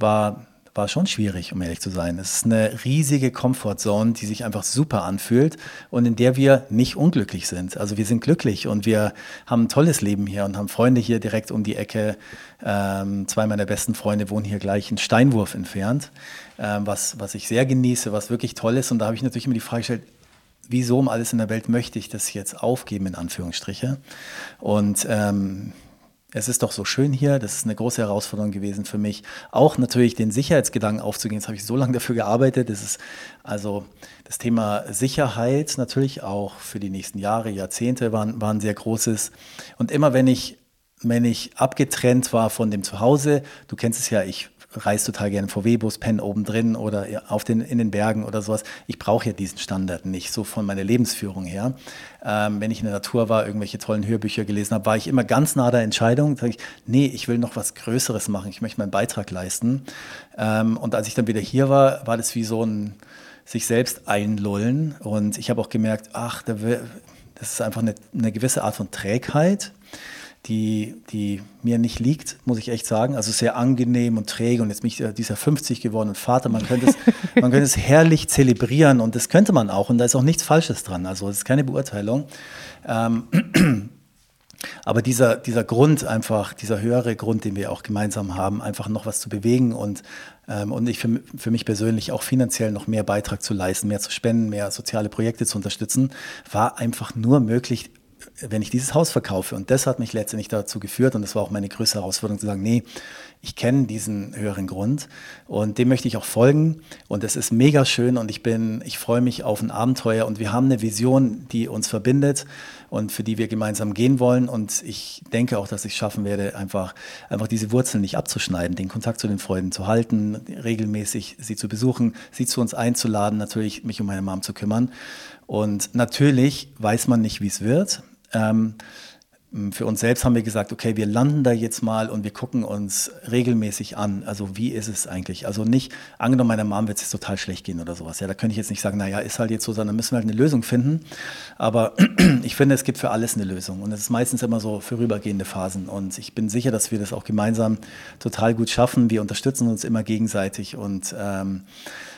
war war schon schwierig, um ehrlich zu sein. Es ist eine riesige Comfortzone, die sich einfach super anfühlt und in der wir nicht unglücklich sind. Also wir sind glücklich und wir haben ein tolles Leben hier und haben Freunde hier direkt um die Ecke. Ähm, zwei meiner besten Freunde wohnen hier gleich einen Steinwurf entfernt, ähm, was, was ich sehr genieße, was wirklich toll ist. Und da habe ich natürlich immer die Frage gestellt, wieso um alles in der Welt möchte ich das jetzt aufgeben, in Anführungsstriche. Und ähm, es ist doch so schön hier. Das ist eine große Herausforderung gewesen für mich. Auch natürlich den Sicherheitsgedanken aufzugehen. Jetzt habe ich so lange dafür gearbeitet. Das ist also das Thema Sicherheit natürlich auch für die nächsten Jahre, Jahrzehnte waren, waren sehr großes. Und immer wenn ich wenn ich abgetrennt war von dem Zuhause, du kennst es ja, ich reise total gerne VW-Bus, penne oben drin oder auf den, in den Bergen oder sowas. Ich brauche ja diesen Standard nicht, so von meiner Lebensführung her. Ähm, wenn ich in der Natur war, irgendwelche tollen Hörbücher gelesen habe, war ich immer ganz nah der Entscheidung. Sag ich, nee, ich will noch was Größeres machen, ich möchte meinen Beitrag leisten. Ähm, und als ich dann wieder hier war, war das wie so ein sich selbst einlullen. Und ich habe auch gemerkt, ach, das ist einfach eine, eine gewisse Art von Trägheit die, die mir nicht liegt, muss ich echt sagen. Also sehr angenehm und träge und jetzt bin ich äh, dieser 50 geworden und Vater. Man könnte, es, man könnte es herrlich zelebrieren und das könnte man auch und da ist auch nichts Falsches dran. Also es ist keine Beurteilung. Ähm, aber dieser, dieser Grund einfach, dieser höhere Grund, den wir auch gemeinsam haben, einfach noch was zu bewegen und, ähm, und ich für, für mich persönlich auch finanziell noch mehr Beitrag zu leisten, mehr zu spenden, mehr soziale Projekte zu unterstützen, war einfach nur möglich wenn ich dieses Haus verkaufe, und das hat mich letztendlich dazu geführt, und das war auch meine größte Herausforderung, zu sagen, nee, ich kenne diesen höheren Grund und dem möchte ich auch folgen. Und es ist mega schön und ich bin, ich freue mich auf ein Abenteuer. Und wir haben eine Vision, die uns verbindet und für die wir gemeinsam gehen wollen. Und ich denke auch, dass ich schaffen werde, einfach, einfach diese Wurzeln nicht abzuschneiden, den Kontakt zu den Freunden zu halten, regelmäßig sie zu besuchen, sie zu uns einzuladen, natürlich mich um meine Mom zu kümmern. Und natürlich weiß man nicht, wie es wird. Ähm, für uns selbst haben wir gesagt, okay, wir landen da jetzt mal und wir gucken uns regelmäßig an. Also wie ist es eigentlich? Also nicht, angenommen, meiner Mom wird es total schlecht gehen oder sowas. Ja, da könnte ich jetzt nicht sagen, naja, ist halt jetzt so, sondern müssen wir halt eine Lösung finden. Aber ich finde, es gibt für alles eine Lösung. Und es ist meistens immer so vorübergehende Phasen. Und ich bin sicher, dass wir das auch gemeinsam total gut schaffen. Wir unterstützen uns immer gegenseitig und ähm,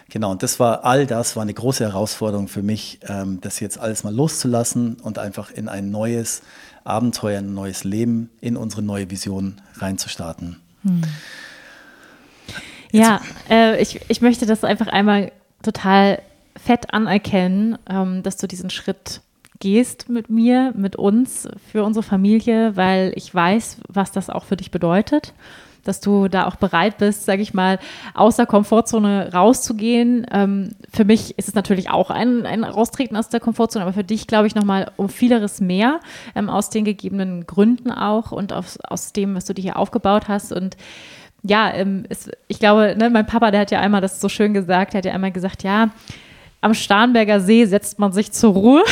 Genau, und das war all das war eine große Herausforderung für mich, ähm, das jetzt alles mal loszulassen und einfach in ein neues Abenteuer, ein neues Leben, in unsere neue Vision reinzustarten. Hm. Ja, äh, ich, ich möchte das einfach einmal total fett anerkennen, ähm, dass du diesen Schritt gehst mit mir, mit uns, für unsere Familie, weil ich weiß, was das auch für dich bedeutet dass du da auch bereit bist, sage ich mal, aus der Komfortzone rauszugehen. Ähm, für mich ist es natürlich auch ein, ein Raustreten aus der Komfortzone, aber für dich, glaube ich, nochmal um vieleres mehr, ähm, aus den gegebenen Gründen auch und aus, aus dem, was du dir hier aufgebaut hast. Und ja, ähm, es, ich glaube, ne, mein Papa, der hat ja einmal das so schön gesagt, der hat ja einmal gesagt, ja, am Starnberger See setzt man sich zur Ruhe.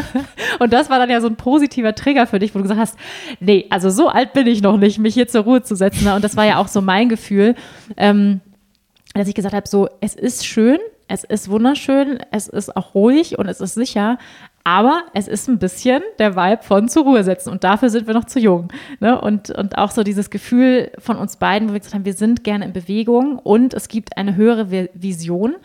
und das war dann ja so ein positiver Trigger für dich, wo du gesagt hast, nee, also so alt bin ich noch nicht, mich hier zur Ruhe zu setzen. Und das war ja auch so mein Gefühl, ähm, dass ich gesagt habe, so, es ist schön, es ist wunderschön, es ist auch ruhig und es ist sicher, aber es ist ein bisschen der Vibe von zur Ruhe setzen und dafür sind wir noch zu jung. Ne? Und, und auch so dieses Gefühl von uns beiden, wo wir gesagt haben, wir sind gerne in Bewegung und es gibt eine höhere Vision,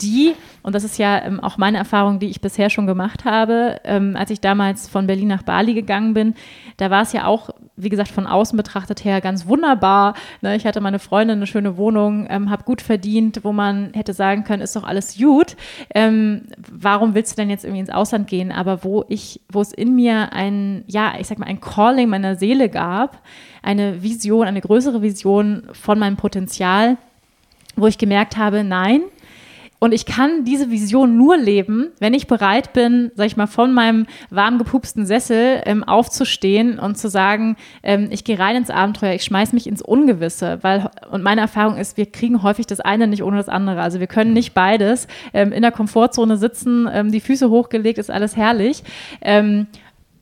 die, und das ist ja ähm, auch meine Erfahrung, die ich bisher schon gemacht habe, ähm, als ich damals von Berlin nach Bali gegangen bin, da war es ja auch, wie gesagt, von außen betrachtet her ganz wunderbar. Ne? Ich hatte meine Freundin eine schöne Wohnung, ähm, habe gut verdient, wo man hätte sagen können, ist doch alles gut. Ähm, warum willst du denn jetzt irgendwie ins Ausland gehen? Gehen, aber wo ich, wo es in mir ein, ja, ich sag mal, ein Calling meiner Seele gab, eine Vision, eine größere Vision von meinem Potenzial, wo ich gemerkt habe, nein, Und ich kann diese Vision nur leben, wenn ich bereit bin, sag ich mal, von meinem warm gepupsten Sessel ähm, aufzustehen und zu sagen, ähm, ich gehe rein ins Abenteuer, ich schmeiß mich ins Ungewisse, weil, und meine Erfahrung ist, wir kriegen häufig das eine nicht ohne das andere. Also wir können nicht beides ähm, in der Komfortzone sitzen, ähm, die Füße hochgelegt, ist alles herrlich.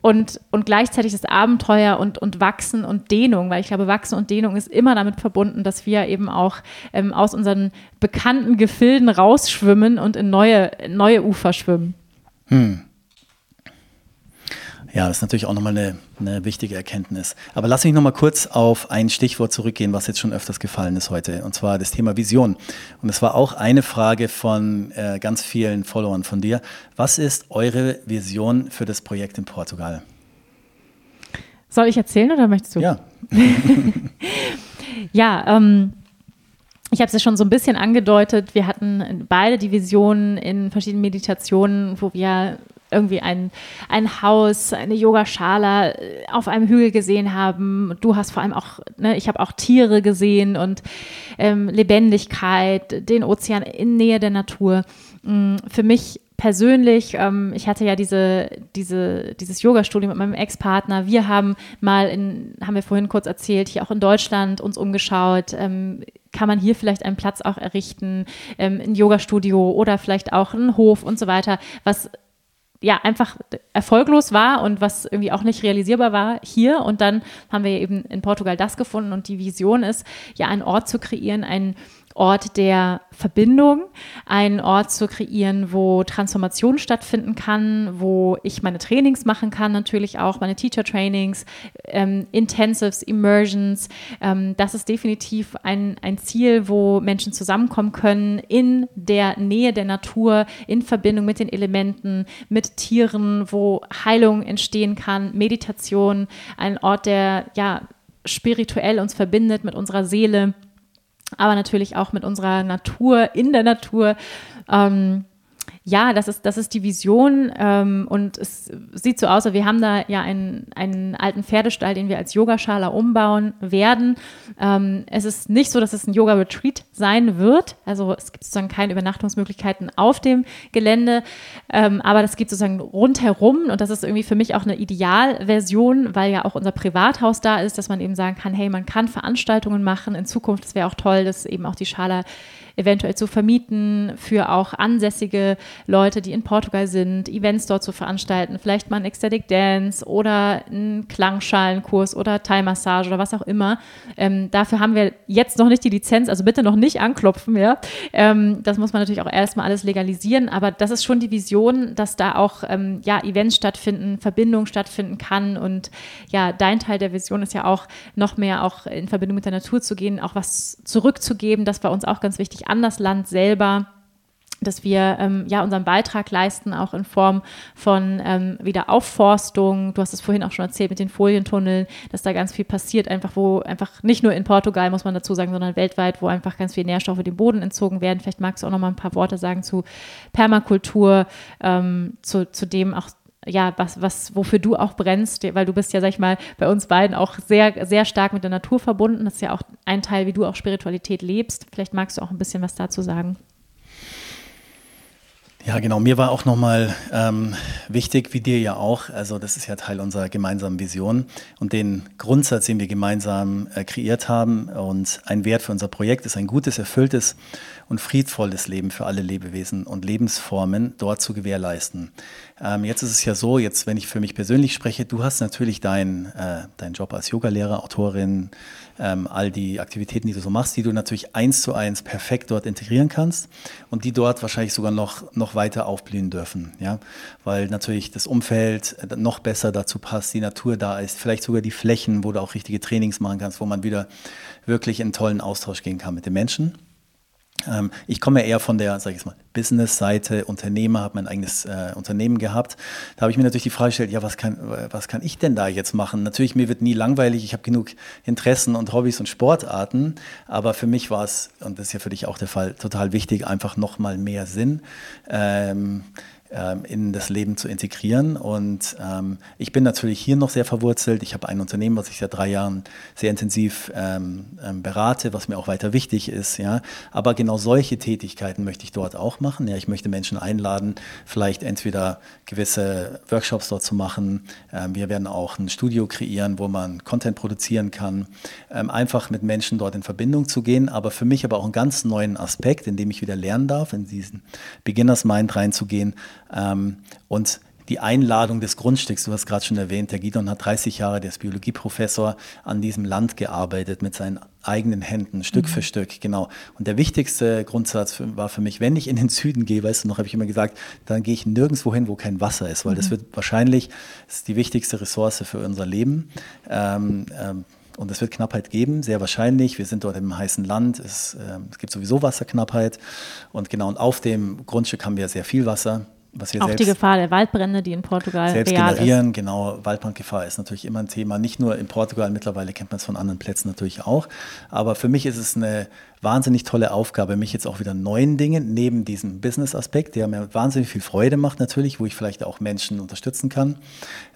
Und, und gleichzeitig das Abenteuer und, und Wachsen und Dehnung, weil ich glaube, Wachsen und Dehnung ist immer damit verbunden, dass wir eben auch ähm, aus unseren bekannten Gefilden rausschwimmen und in neue, neue Ufer schwimmen. Hm. Ja, das ist natürlich auch nochmal eine, eine wichtige Erkenntnis. Aber lass mich nochmal kurz auf ein Stichwort zurückgehen, was jetzt schon öfters gefallen ist heute, und zwar das Thema Vision. Und es war auch eine Frage von äh, ganz vielen Followern von dir. Was ist eure Vision für das Projekt in Portugal? Soll ich erzählen oder möchtest du? Ja. ja, ähm, ich habe es ja schon so ein bisschen angedeutet. Wir hatten beide die Visionen in verschiedenen Meditationen, wo wir irgendwie ein, ein Haus, eine Yogaschala äh, auf einem Hügel gesehen haben. Du hast vor allem auch, ne, ich habe auch Tiere gesehen und ähm, Lebendigkeit, den Ozean in Nähe der Natur. Mm, für mich persönlich, ähm, ich hatte ja diese, diese, dieses Yoga-Studio mit meinem Ex-Partner. Wir haben mal in, haben wir vorhin kurz erzählt, hier auch in Deutschland uns umgeschaut. Ähm, kann man hier vielleicht einen Platz auch errichten, ähm, ein Yoga-Studio oder vielleicht auch einen Hof und so weiter, was ja einfach erfolglos war und was irgendwie auch nicht realisierbar war hier. Und dann haben wir eben in Portugal das gefunden und die Vision ist, ja einen Ort zu kreieren, einen Ort der Verbindung, einen Ort zu kreieren, wo Transformation stattfinden kann, wo ich meine Trainings machen kann, natürlich auch meine Teacher-Trainings, ähm, Intensives, Immersions. Ähm, das ist definitiv ein, ein Ziel, wo Menschen zusammenkommen können in der Nähe der Natur, in Verbindung mit den Elementen, mit Tieren, wo Heilung entstehen kann, Meditation, ein Ort, der ja spirituell uns verbindet mit unserer Seele aber natürlich auch mit unserer Natur, in der Natur. Ähm, ja, das ist, das ist die Vision ähm, und es sieht so aus, wir haben da ja einen, einen alten Pferdestall, den wir als Yogaschala umbauen werden. Ähm, es ist nicht so, dass es ein Yoga-Retreat sein wird, also es gibt sozusagen keine Übernachtungsmöglichkeiten auf dem Gelände, ähm, aber das gibt sozusagen rundherum und das ist irgendwie für mich auch eine Idealversion, weil ja auch unser Privathaus da ist, dass man eben sagen kann, hey, man kann Veranstaltungen machen in Zukunft, es wäre auch toll, dass eben auch die Schala eventuell zu vermieten für auch ansässige Leute, die in Portugal sind, Events dort zu veranstalten, vielleicht mal ein Ecstatic Dance oder einen Klangschalenkurs oder Thai-Massage oder was auch immer. Ähm, dafür haben wir jetzt noch nicht die Lizenz, also bitte noch nicht anklopfen, ja. Ähm, das muss man natürlich auch erstmal alles legalisieren, aber das ist schon die Vision, dass da auch ähm, ja, Events stattfinden, Verbindung stattfinden kann und ja, dein Teil der Vision ist ja auch noch mehr auch in Verbindung mit der Natur zu gehen, auch was zurückzugeben, das war uns auch ganz wichtig an das Land selber dass wir ähm, ja unseren Beitrag leisten, auch in Form von ähm, Wiederaufforstung. Du hast es vorhin auch schon erzählt mit den Folientunneln, dass da ganz viel passiert, einfach wo einfach nicht nur in Portugal, muss man dazu sagen, sondern weltweit, wo einfach ganz viel Nährstoffe dem Boden entzogen werden. Vielleicht magst du auch noch mal ein paar Worte sagen zu Permakultur, ähm, zu, zu dem auch ja, was, was, wofür du auch brennst, weil du bist ja, sag ich mal, bei uns beiden auch sehr, sehr stark mit der Natur verbunden. Das ist ja auch ein Teil, wie du auch Spiritualität lebst. Vielleicht magst du auch ein bisschen was dazu sagen. Ja, genau. Mir war auch nochmal ähm, wichtig, wie dir ja auch, also das ist ja Teil unserer gemeinsamen Vision und den Grundsatz, den wir gemeinsam äh, kreiert haben und ein Wert für unser Projekt ist ein gutes, erfülltes und friedvolles Leben für alle Lebewesen und Lebensformen dort zu gewährleisten. Ähm, jetzt ist es ja so, jetzt wenn ich für mich persönlich spreche, du hast natürlich deinen äh, dein Job als Yogalehrer, Autorin, ähm, all die Aktivitäten, die du so machst, die du natürlich eins zu eins perfekt dort integrieren kannst und die dort wahrscheinlich sogar noch, noch weiter aufblühen dürfen, ja, weil natürlich das Umfeld noch besser dazu passt, die Natur da ist, vielleicht sogar die Flächen, wo du auch richtige Trainings machen kannst, wo man wieder wirklich in tollen Austausch gehen kann mit den Menschen. Ähm, ich komme eher von der, sag ich mal, Business-Seite, Unternehmer, habe mein eigenes äh, Unternehmen gehabt. Da habe ich mir natürlich die Frage gestellt, ja, was kann, was kann ich denn da jetzt machen? Natürlich, mir wird nie langweilig, ich habe genug Interessen und Hobbys und Sportarten, aber für mich war es, und das ist ja für dich auch der Fall, total wichtig, einfach nochmal mehr Sinn. Ähm, in das Leben zu integrieren. Und ähm, ich bin natürlich hier noch sehr verwurzelt. Ich habe ein Unternehmen, was ich seit drei Jahren sehr intensiv ähm, ähm, berate, was mir auch weiter wichtig ist. Ja. Aber genau solche Tätigkeiten möchte ich dort auch machen. Ja. Ich möchte Menschen einladen, vielleicht entweder gewisse Workshops dort zu machen. Ähm, wir werden auch ein Studio kreieren, wo man Content produzieren kann. Ähm, einfach mit Menschen dort in Verbindung zu gehen. Aber für mich aber auch einen ganz neuen Aspekt, in dem ich wieder lernen darf, in diesen Beginners Mind reinzugehen ähm, und die Einladung des Grundstücks, du hast gerade schon erwähnt, der Gidon hat 30 Jahre, der ist Biologieprofessor, an diesem Land gearbeitet mit seinen eigenen Händen, Stück mhm. für Stück, genau. Und der wichtigste Grundsatz war für mich, wenn ich in den Süden gehe, weißt du noch, habe ich immer gesagt, dann gehe ich nirgendwo hin, wo kein Wasser ist, weil mhm. das wird wahrscheinlich, das ist die wichtigste Ressource für unser Leben. Ähm, ähm, und es wird Knappheit geben, sehr wahrscheinlich. Wir sind dort im heißen Land. Es, äh, es gibt sowieso Wasserknappheit. Und genau, und auf dem Grundstück haben wir sehr viel Wasser. Was wir auch die Gefahr der Waldbrände, die in Portugal selbst real generieren, ist. genau. Waldbrandgefahr ist natürlich immer ein Thema. Nicht nur in Portugal, mittlerweile kennt man es von anderen Plätzen natürlich auch. Aber für mich ist es eine wahnsinnig tolle Aufgabe, mich jetzt auch wieder neuen Dingen, neben diesem Business-Aspekt, der mir wahnsinnig viel Freude macht natürlich, wo ich vielleicht auch Menschen unterstützen kann,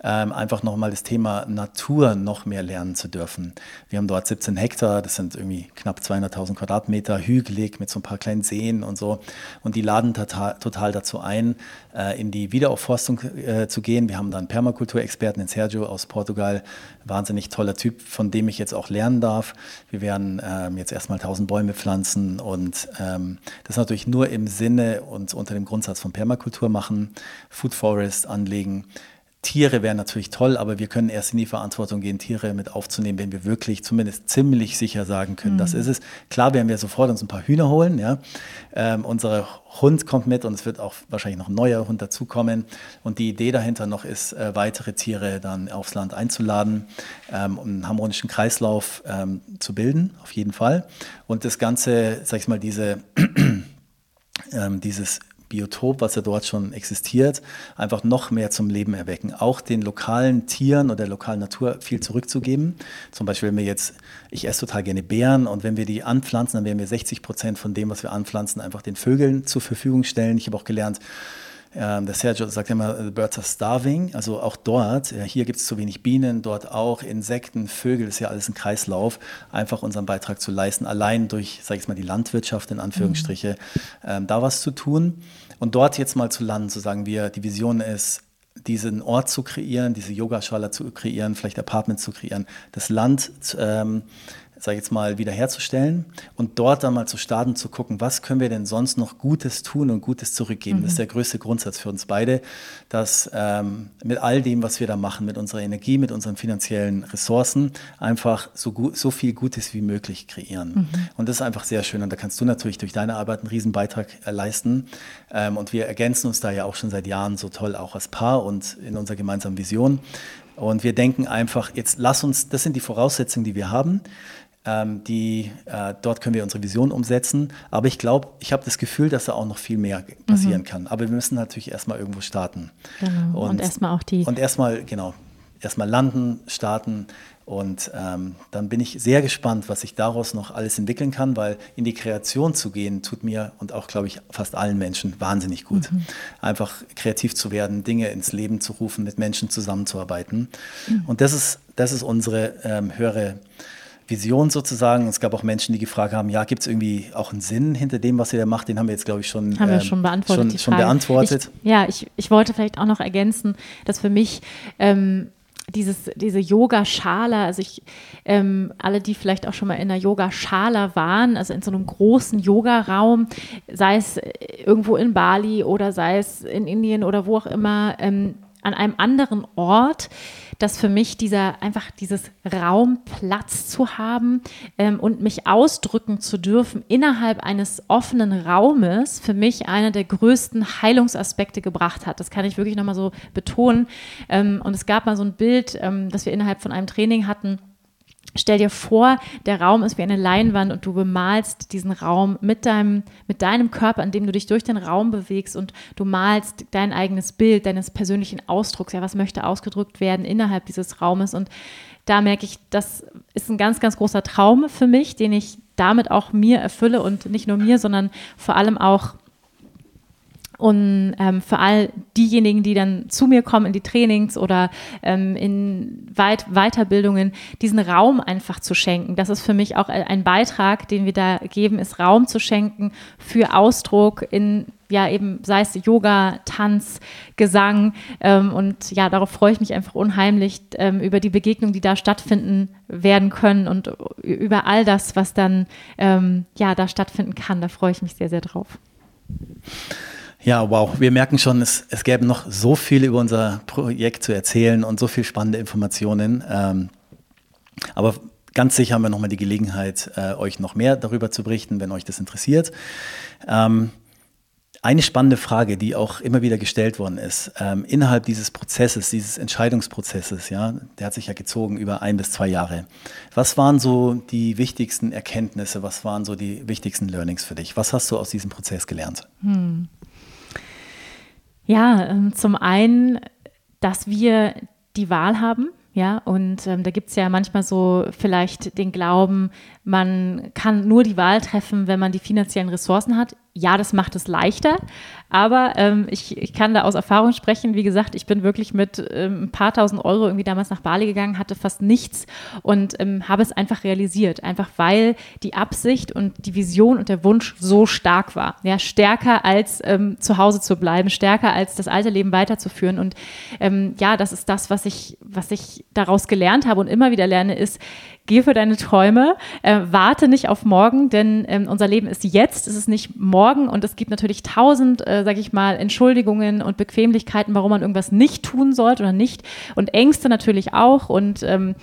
ähm, einfach nochmal das Thema Natur noch mehr lernen zu dürfen. Wir haben dort 17 Hektar, das sind irgendwie knapp 200.000 Quadratmeter, hügelig mit so ein paar kleinen Seen und so. Und die laden total, dazu ein, äh, in die Wiederaufforstung äh, zu gehen. Wir haben da einen Permakulturexperten, den Sergio aus Portugal, wahnsinnig toller Typ, von dem ich jetzt auch lernen darf. Wir werden ähm, jetzt erstmal 1000 Bäume pflanzen und ähm, das natürlich nur im Sinne und unter dem Grundsatz von Permakultur machen, Food Forest anlegen. Tiere wären natürlich toll, aber wir können erst in die Verantwortung gehen, Tiere mit aufzunehmen, wenn wir wirklich zumindest ziemlich sicher sagen können, mhm. das ist es. Klar werden wir sofort uns ein paar Hühner holen. Ja. Ähm, unser Hund kommt mit und es wird auch wahrscheinlich noch ein neuer Hund dazukommen. Und die Idee dahinter noch ist, äh, weitere Tiere dann aufs Land einzuladen, ähm, um einen harmonischen Kreislauf ähm, zu bilden, auf jeden Fall. Und das Ganze, sag ich mal, diese, ähm, dieses Biotop, was ja dort schon existiert, einfach noch mehr zum Leben erwecken. Auch den lokalen Tieren oder der lokalen Natur viel zurückzugeben. Zum Beispiel, wenn wir jetzt, ich esse total gerne Beeren und wenn wir die anpflanzen, dann werden wir 60 Prozent von dem, was wir anpflanzen, einfach den Vögeln zur Verfügung stellen. Ich habe auch gelernt, ähm, der Sergio sagt immer, the birds are starving. Also auch dort, äh, hier gibt es zu wenig Bienen, dort auch Insekten, Vögel, ist ja alles ein Kreislauf, einfach unseren Beitrag zu leisten, allein durch, sage ich mal, die Landwirtschaft in Anführungsstriche, mhm. ähm, da was zu tun. Und dort jetzt mal zu landen, zu sagen, wir, die Vision ist, diesen Ort zu kreieren, diese Yogaschala zu kreieren, vielleicht Apartments zu kreieren, das Land ähm, sage ich jetzt mal, wiederherzustellen und dort dann mal zu starten, zu gucken, was können wir denn sonst noch Gutes tun und Gutes zurückgeben. Mhm. Das ist der größte Grundsatz für uns beide, dass ähm, mit all dem, was wir da machen, mit unserer Energie, mit unseren finanziellen Ressourcen, einfach so, gut, so viel Gutes wie möglich kreieren. Mhm. Und das ist einfach sehr schön. Und da kannst du natürlich durch deine Arbeit einen Riesenbeitrag äh, leisten. Ähm, und wir ergänzen uns da ja auch schon seit Jahren so toll, auch als Paar und in unserer gemeinsamen Vision. Und wir denken einfach, jetzt lass uns, das sind die Voraussetzungen, die wir haben. Ähm, die, äh, dort können wir unsere Vision umsetzen. Aber ich glaube, ich habe das Gefühl, dass da auch noch viel mehr passieren mhm. kann. Aber wir müssen natürlich erstmal irgendwo starten. Genau. Und, und erstmal auch die. Und erstmal, genau, erstmal landen, starten. Und ähm, dann bin ich sehr gespannt, was sich daraus noch alles entwickeln kann, weil in die Kreation zu gehen, tut mir und auch, glaube ich, fast allen Menschen wahnsinnig gut. Mhm. Einfach kreativ zu werden, Dinge ins Leben zu rufen, mit Menschen zusammenzuarbeiten. Mhm. Und das ist, das ist unsere ähm, höhere Vision sozusagen. Es gab auch Menschen, die gefragt haben, ja, gibt es irgendwie auch einen Sinn hinter dem, was ihr da macht? Den haben wir jetzt, glaube ich, schon, haben wir ähm, schon beantwortet. Schon, schon beantwortet. Ich, ja, ich, ich wollte vielleicht auch noch ergänzen, dass für mich ähm, dieses, diese Yoga-Schala, also ich, ähm, alle, die vielleicht auch schon mal in einer Yoga-Schala waren, also in so einem großen Yoga-Raum, sei es irgendwo in Bali oder sei es in Indien oder wo auch immer, ähm, an einem anderen Ort, dass für mich dieser einfach dieses Raum Platz zu haben ähm, und mich ausdrücken zu dürfen innerhalb eines offenen Raumes für mich einer der größten Heilungsaspekte gebracht hat. Das kann ich wirklich nochmal so betonen. Ähm, und es gab mal so ein Bild, ähm, das wir innerhalb von einem Training hatten Stell dir vor, der Raum ist wie eine Leinwand und du bemalst diesen Raum mit deinem, mit deinem Körper, indem du dich durch den Raum bewegst und du malst dein eigenes Bild, deines persönlichen Ausdrucks. Ja, was möchte ausgedrückt werden innerhalb dieses Raumes? Und da merke ich, das ist ein ganz, ganz großer Traum für mich, den ich damit auch mir erfülle und nicht nur mir, sondern vor allem auch und ähm, für all diejenigen, die dann zu mir kommen in die Trainings oder ähm, in Weit Weiterbildungen, diesen Raum einfach zu schenken. Das ist für mich auch ein Beitrag, den wir da geben, ist Raum zu schenken für Ausdruck in ja eben sei es Yoga, Tanz, Gesang ähm, und ja, darauf freue ich mich einfach unheimlich ähm, über die Begegnungen, die da stattfinden werden können und über all das, was dann ähm, ja da stattfinden kann. Da freue ich mich sehr, sehr drauf. Ja, wow. Wir merken schon, es, es gäbe noch so viel über unser Projekt zu erzählen und so viel spannende Informationen. Ähm, aber ganz sicher haben wir nochmal die Gelegenheit, äh, euch noch mehr darüber zu berichten, wenn euch das interessiert. Ähm, eine spannende Frage, die auch immer wieder gestellt worden ist, ähm, innerhalb dieses Prozesses, dieses Entscheidungsprozesses, ja, der hat sich ja gezogen über ein bis zwei Jahre. Was waren so die wichtigsten Erkenntnisse? Was waren so die wichtigsten Learnings für dich? Was hast du aus diesem Prozess gelernt? Hm. Ja, ähm, zum einen, dass wir die Wahl haben. Ja, und ähm, da gibt es ja manchmal so vielleicht den Glauben, man kann nur die Wahl treffen, wenn man die finanziellen Ressourcen hat ja, das macht es leichter, aber ähm, ich, ich kann da aus Erfahrung sprechen. Wie gesagt, ich bin wirklich mit ähm, ein paar tausend Euro irgendwie damals nach Bali gegangen, hatte fast nichts und ähm, habe es einfach realisiert. Einfach weil die Absicht und die Vision und der Wunsch so stark war. Ja, stärker als ähm, zu Hause zu bleiben, stärker als das alte Leben weiterzuführen. Und ähm, ja, das ist das, was ich, was ich daraus gelernt habe und immer wieder lerne, ist, geh für deine Träume, äh, warte nicht auf morgen, denn ähm, unser Leben ist jetzt, es ist nicht morgen und es gibt natürlich tausend, äh, sage ich mal, Entschuldigungen und Bequemlichkeiten, warum man irgendwas nicht tun sollte oder nicht. Und Ängste natürlich auch und ähm,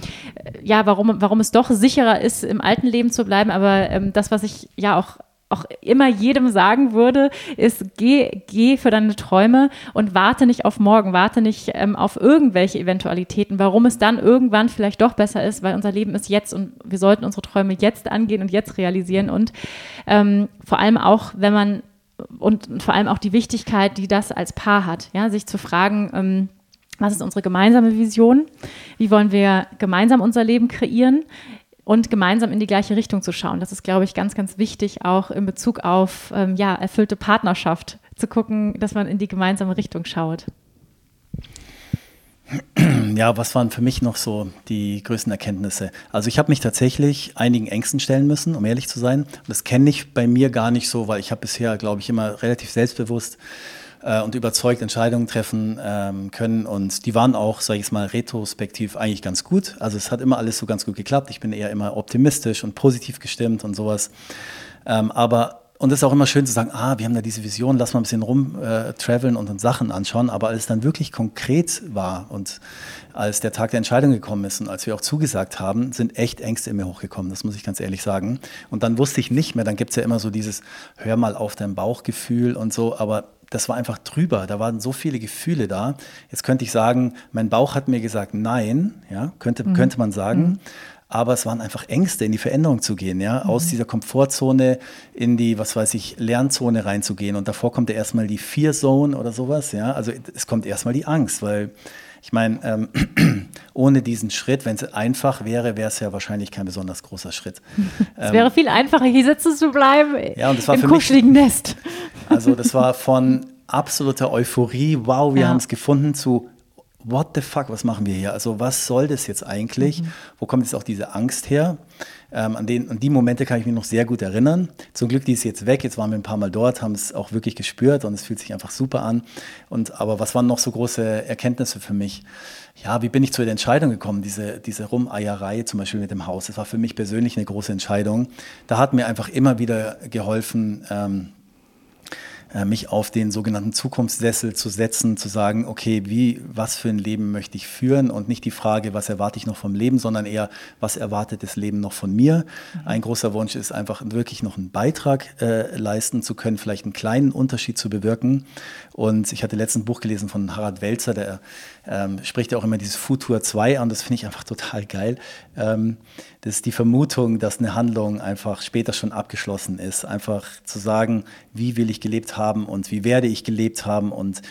ja, warum, warum es doch sicherer ist, im alten Leben zu bleiben, aber ähm, das, was ich ja auch auch immer jedem sagen würde, ist, geh, geh für deine Träume und warte nicht auf morgen, warte nicht ähm, auf irgendwelche Eventualitäten, warum es dann irgendwann vielleicht doch besser ist, weil unser Leben ist jetzt und wir sollten unsere Träume jetzt angehen und jetzt realisieren. Und ähm, vor allem auch, wenn man und vor allem auch die Wichtigkeit, die das als Paar hat, ja, sich zu fragen, ähm, was ist unsere gemeinsame Vision? Wie wollen wir gemeinsam unser Leben kreieren? und gemeinsam in die gleiche Richtung zu schauen. Das ist, glaube ich, ganz, ganz wichtig, auch in Bezug auf ähm, ja, erfüllte Partnerschaft zu gucken, dass man in die gemeinsame Richtung schaut. Ja, was waren für mich noch so die größten Erkenntnisse? Also ich habe mich tatsächlich einigen Ängsten stellen müssen, um ehrlich zu sein. Das kenne ich bei mir gar nicht so, weil ich habe bisher, glaube ich, immer relativ selbstbewusst äh, und überzeugt Entscheidungen treffen ähm, können. Und die waren auch, sage ich es mal, retrospektiv eigentlich ganz gut. Also es hat immer alles so ganz gut geklappt. Ich bin eher immer optimistisch und positiv gestimmt und sowas. Ähm, aber und es ist auch immer schön zu sagen, ah, wir haben da diese Vision, lass mal ein bisschen rumtraveln äh, und uns Sachen anschauen. Aber als es dann wirklich konkret war und als der Tag der Entscheidung gekommen ist und als wir auch zugesagt haben, sind echt Ängste in mir hochgekommen. Das muss ich ganz ehrlich sagen. Und dann wusste ich nicht mehr, dann gibt es ja immer so dieses, hör mal auf dein Bauchgefühl und so. Aber das war einfach drüber. Da waren so viele Gefühle da. Jetzt könnte ich sagen, mein Bauch hat mir gesagt, nein, ja, könnte, mhm. könnte man sagen. Mhm. Aber es waren einfach Ängste, in die Veränderung zu gehen, ja, mhm. aus dieser Komfortzone in die, was weiß ich, Lernzone reinzugehen. Und davor kommt ja erstmal die Fear Zone oder sowas, ja. Also es kommt erstmal die Angst, weil ich meine, ähm, ohne diesen Schritt, wenn es einfach wäre, wäre es ja wahrscheinlich kein besonders großer Schritt. es ähm, wäre viel einfacher, hier sitzen zu bleiben ja, und das war im für kuscheligen mich, Nest. Also das war von absoluter Euphorie, wow, wir ja. haben es gefunden, zu what the fuck, was machen wir hier? Also was soll das jetzt eigentlich? Mhm. Wo kommt jetzt auch diese Angst her? Ähm, an, den, an die Momente kann ich mich noch sehr gut erinnern. Zum Glück, die ist jetzt weg. Jetzt waren wir ein paar Mal dort, haben es auch wirklich gespürt und es fühlt sich einfach super an. Und, aber was waren noch so große Erkenntnisse für mich? Ja, wie bin ich zu der Entscheidung gekommen, diese, diese Rumeierei zum Beispiel mit dem Haus? Das war für mich persönlich eine große Entscheidung. Da hat mir einfach immer wieder geholfen, ähm, äh, mich auf den sogenannten Zukunftssessel zu setzen, zu sagen, okay, wie, was für ein Leben möchte ich führen und nicht die Frage, was erwarte ich noch vom Leben, sondern eher, was erwartet das Leben noch von mir. Mhm. Ein großer Wunsch ist einfach wirklich noch einen Beitrag äh, leisten zu können, vielleicht einen kleinen Unterschied zu bewirken. Und ich hatte letztens ein Buch gelesen von Harald Welzer, der ähm, spricht ja auch immer dieses Futur 2 an, das finde ich einfach total geil. Ähm, das ist die Vermutung, dass eine Handlung einfach später schon abgeschlossen ist. Einfach zu sagen, wie will ich gelebt haben und wie werde ich gelebt haben und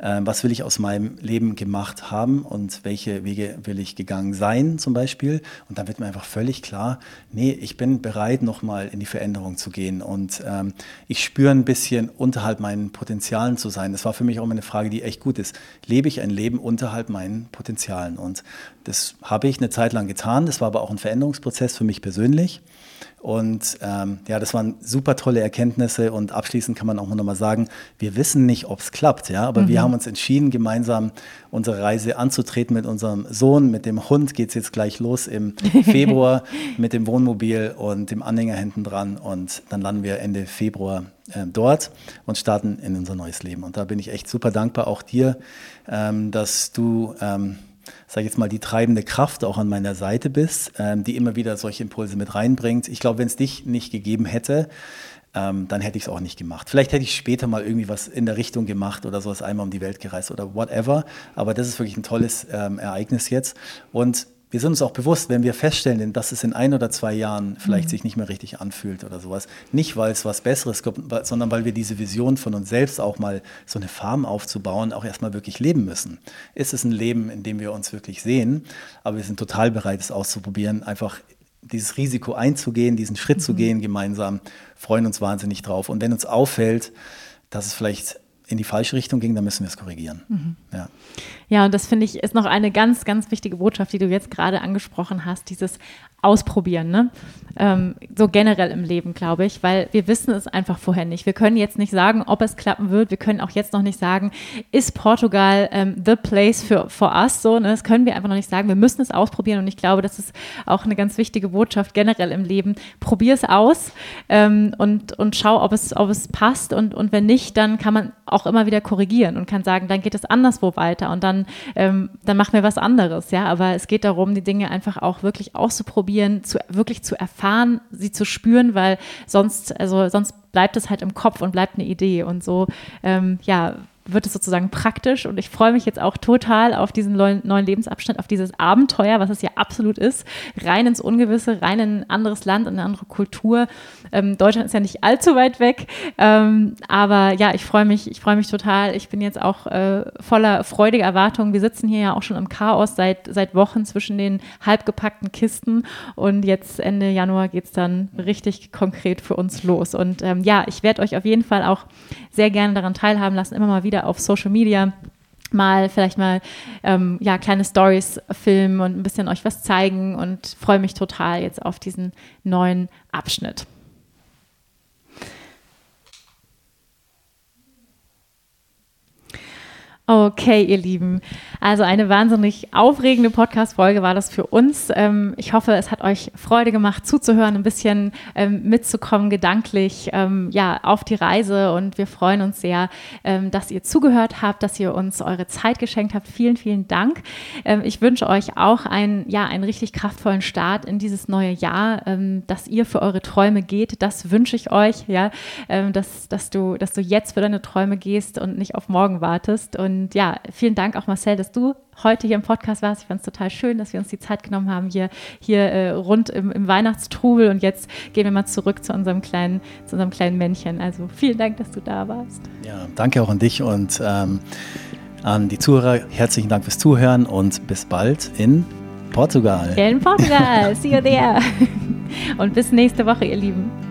äh, was will ich aus meinem Leben gemacht haben und welche Wege will ich gegangen sein zum Beispiel. Und dann wird mir einfach völlig klar, nee, ich bin bereit, nochmal in die Veränderung zu gehen und ähm, ich spüre ein bisschen unterhalb meinen Potenzialen zu sein. Das war für mich auch immer eine Frage, die echt gut ist. Lebe ich ein Leben unterhalb meinen Potenzialen? Und das habe ich eine Zeit lang getan. Das war aber auch ein Veränderungsprozess für mich persönlich. Und ähm, ja, das waren super tolle Erkenntnisse und abschließend kann man auch noch mal sagen, wir wissen nicht, ob es klappt, ja, aber mhm. wir haben uns entschieden, gemeinsam unsere Reise anzutreten mit unserem Sohn, mit dem Hund geht es jetzt gleich los im Februar mit dem Wohnmobil und dem Anhänger hinten dran und dann landen wir Ende Februar äh, dort und starten in unser neues Leben. Und da bin ich echt super dankbar, auch dir, ähm, dass du ähm, sage ich jetzt mal, die treibende Kraft auch an meiner Seite bist, ähm, die immer wieder solche Impulse mit reinbringt. Ich glaube, wenn es dich nicht gegeben hätte, ähm, dann hätte ich es auch nicht gemacht. Vielleicht hätte ich später mal irgendwie was in der Richtung gemacht oder sowas einmal um die Welt gereist oder whatever. Aber das ist wirklich ein tolles ähm, Ereignis jetzt. Und wir sind uns auch bewusst, wenn wir feststellen, dass es in ein oder zwei Jahren vielleicht mhm. sich nicht mehr richtig anfühlt oder sowas, nicht weil es was Besseres gibt, sondern weil wir diese Vision von uns selbst auch mal so eine Farm aufzubauen, auch erstmal wirklich leben müssen. Ist es ein Leben, in dem wir uns wirklich sehen, aber wir sind total bereit, es auszuprobieren, einfach dieses Risiko einzugehen, diesen Schritt mhm. zu gehen gemeinsam, freuen uns wahnsinnig drauf. Und wenn uns auffällt, dass es vielleicht in die falsche Richtung ging, dann müssen wir es korrigieren. Mhm. Ja. ja, und das finde ich ist noch eine ganz, ganz wichtige Botschaft, die du jetzt gerade angesprochen hast, dieses ausprobieren, ne? Ähm, so generell im Leben, glaube ich, weil wir wissen es einfach vorher nicht. Wir können jetzt nicht sagen, ob es klappen wird. Wir können auch jetzt noch nicht sagen, ist Portugal ähm, the place für for us? So, ne? Das können wir einfach noch nicht sagen. Wir müssen es ausprobieren und ich glaube, das ist auch eine ganz wichtige Botschaft generell im Leben. Probier es aus ähm, und, und schau, ob es, ob es passt und, und wenn nicht, dann kann man auch immer wieder korrigieren und kann sagen, dann geht es anderswo weiter und dann, ähm, dann machen wir was anderes, ja. Aber es geht darum, die Dinge einfach auch wirklich auszuprobieren ausprobieren, zu, wirklich zu erfahren, sie zu spüren, weil sonst, also sonst bleibt es halt im Kopf und bleibt eine Idee. Und so, ähm, ja, wird es sozusagen praktisch und ich freue mich jetzt auch total auf diesen neuen Lebensabschnitt, auf dieses Abenteuer, was es ja absolut ist, rein ins Ungewisse, rein in ein anderes Land, in eine andere Kultur. Ähm, Deutschland ist ja nicht allzu weit weg, ähm, aber ja, ich freue mich, ich freue mich total. Ich bin jetzt auch äh, voller freudiger Erwartungen. Wir sitzen hier ja auch schon im Chaos seit, seit Wochen zwischen den halbgepackten Kisten und jetzt Ende Januar geht es dann richtig konkret für uns los. Und ähm, ja, ich werde euch auf jeden Fall auch sehr gerne daran teilhaben lassen, immer mal wieder wieder auf Social Media mal vielleicht mal ähm, ja kleine Stories filmen und ein bisschen euch was zeigen und freue mich total jetzt auf diesen neuen Abschnitt. Okay, ihr Lieben. Also eine wahnsinnig aufregende Podcast-Folge war das für uns. Ähm, ich hoffe, es hat euch Freude gemacht, zuzuhören, ein bisschen ähm, mitzukommen, gedanklich, ähm, ja, auf die Reise. Und wir freuen uns sehr, dass ihr zugehört habt, dass ihr uns eure Zeit geschenkt habt. Vielen, vielen Dank. ich wünsche euch auch einen, ja, einen richtig kraftvollen Start in dieses neue Jahr, dass ihr für eure Träume geht. Das wünsche ich euch, ja, dass, dass, du, dass du jetzt für deine Träume gehst und nicht auf morgen wartest. Und und ja, vielen Dank auch Marcel, dass du heute hier im Podcast warst. Ich fand es total schön, dass wir uns die Zeit genommen haben, hier, hier äh, rund im, im, Weihnachtstrubel. Und jetzt gehen wir mal zurück zu unserem kleinen, zu unserem kleinen Männchen. Also vielen Dank, dass du da warst. Ja, danke auch an dich und ähm, an die Zuhörer. Herzlichen Dank fürs Zuhören und bis bald in Portugal. In Portugal. See you there. Und bis nächste Woche, ihr Lieben.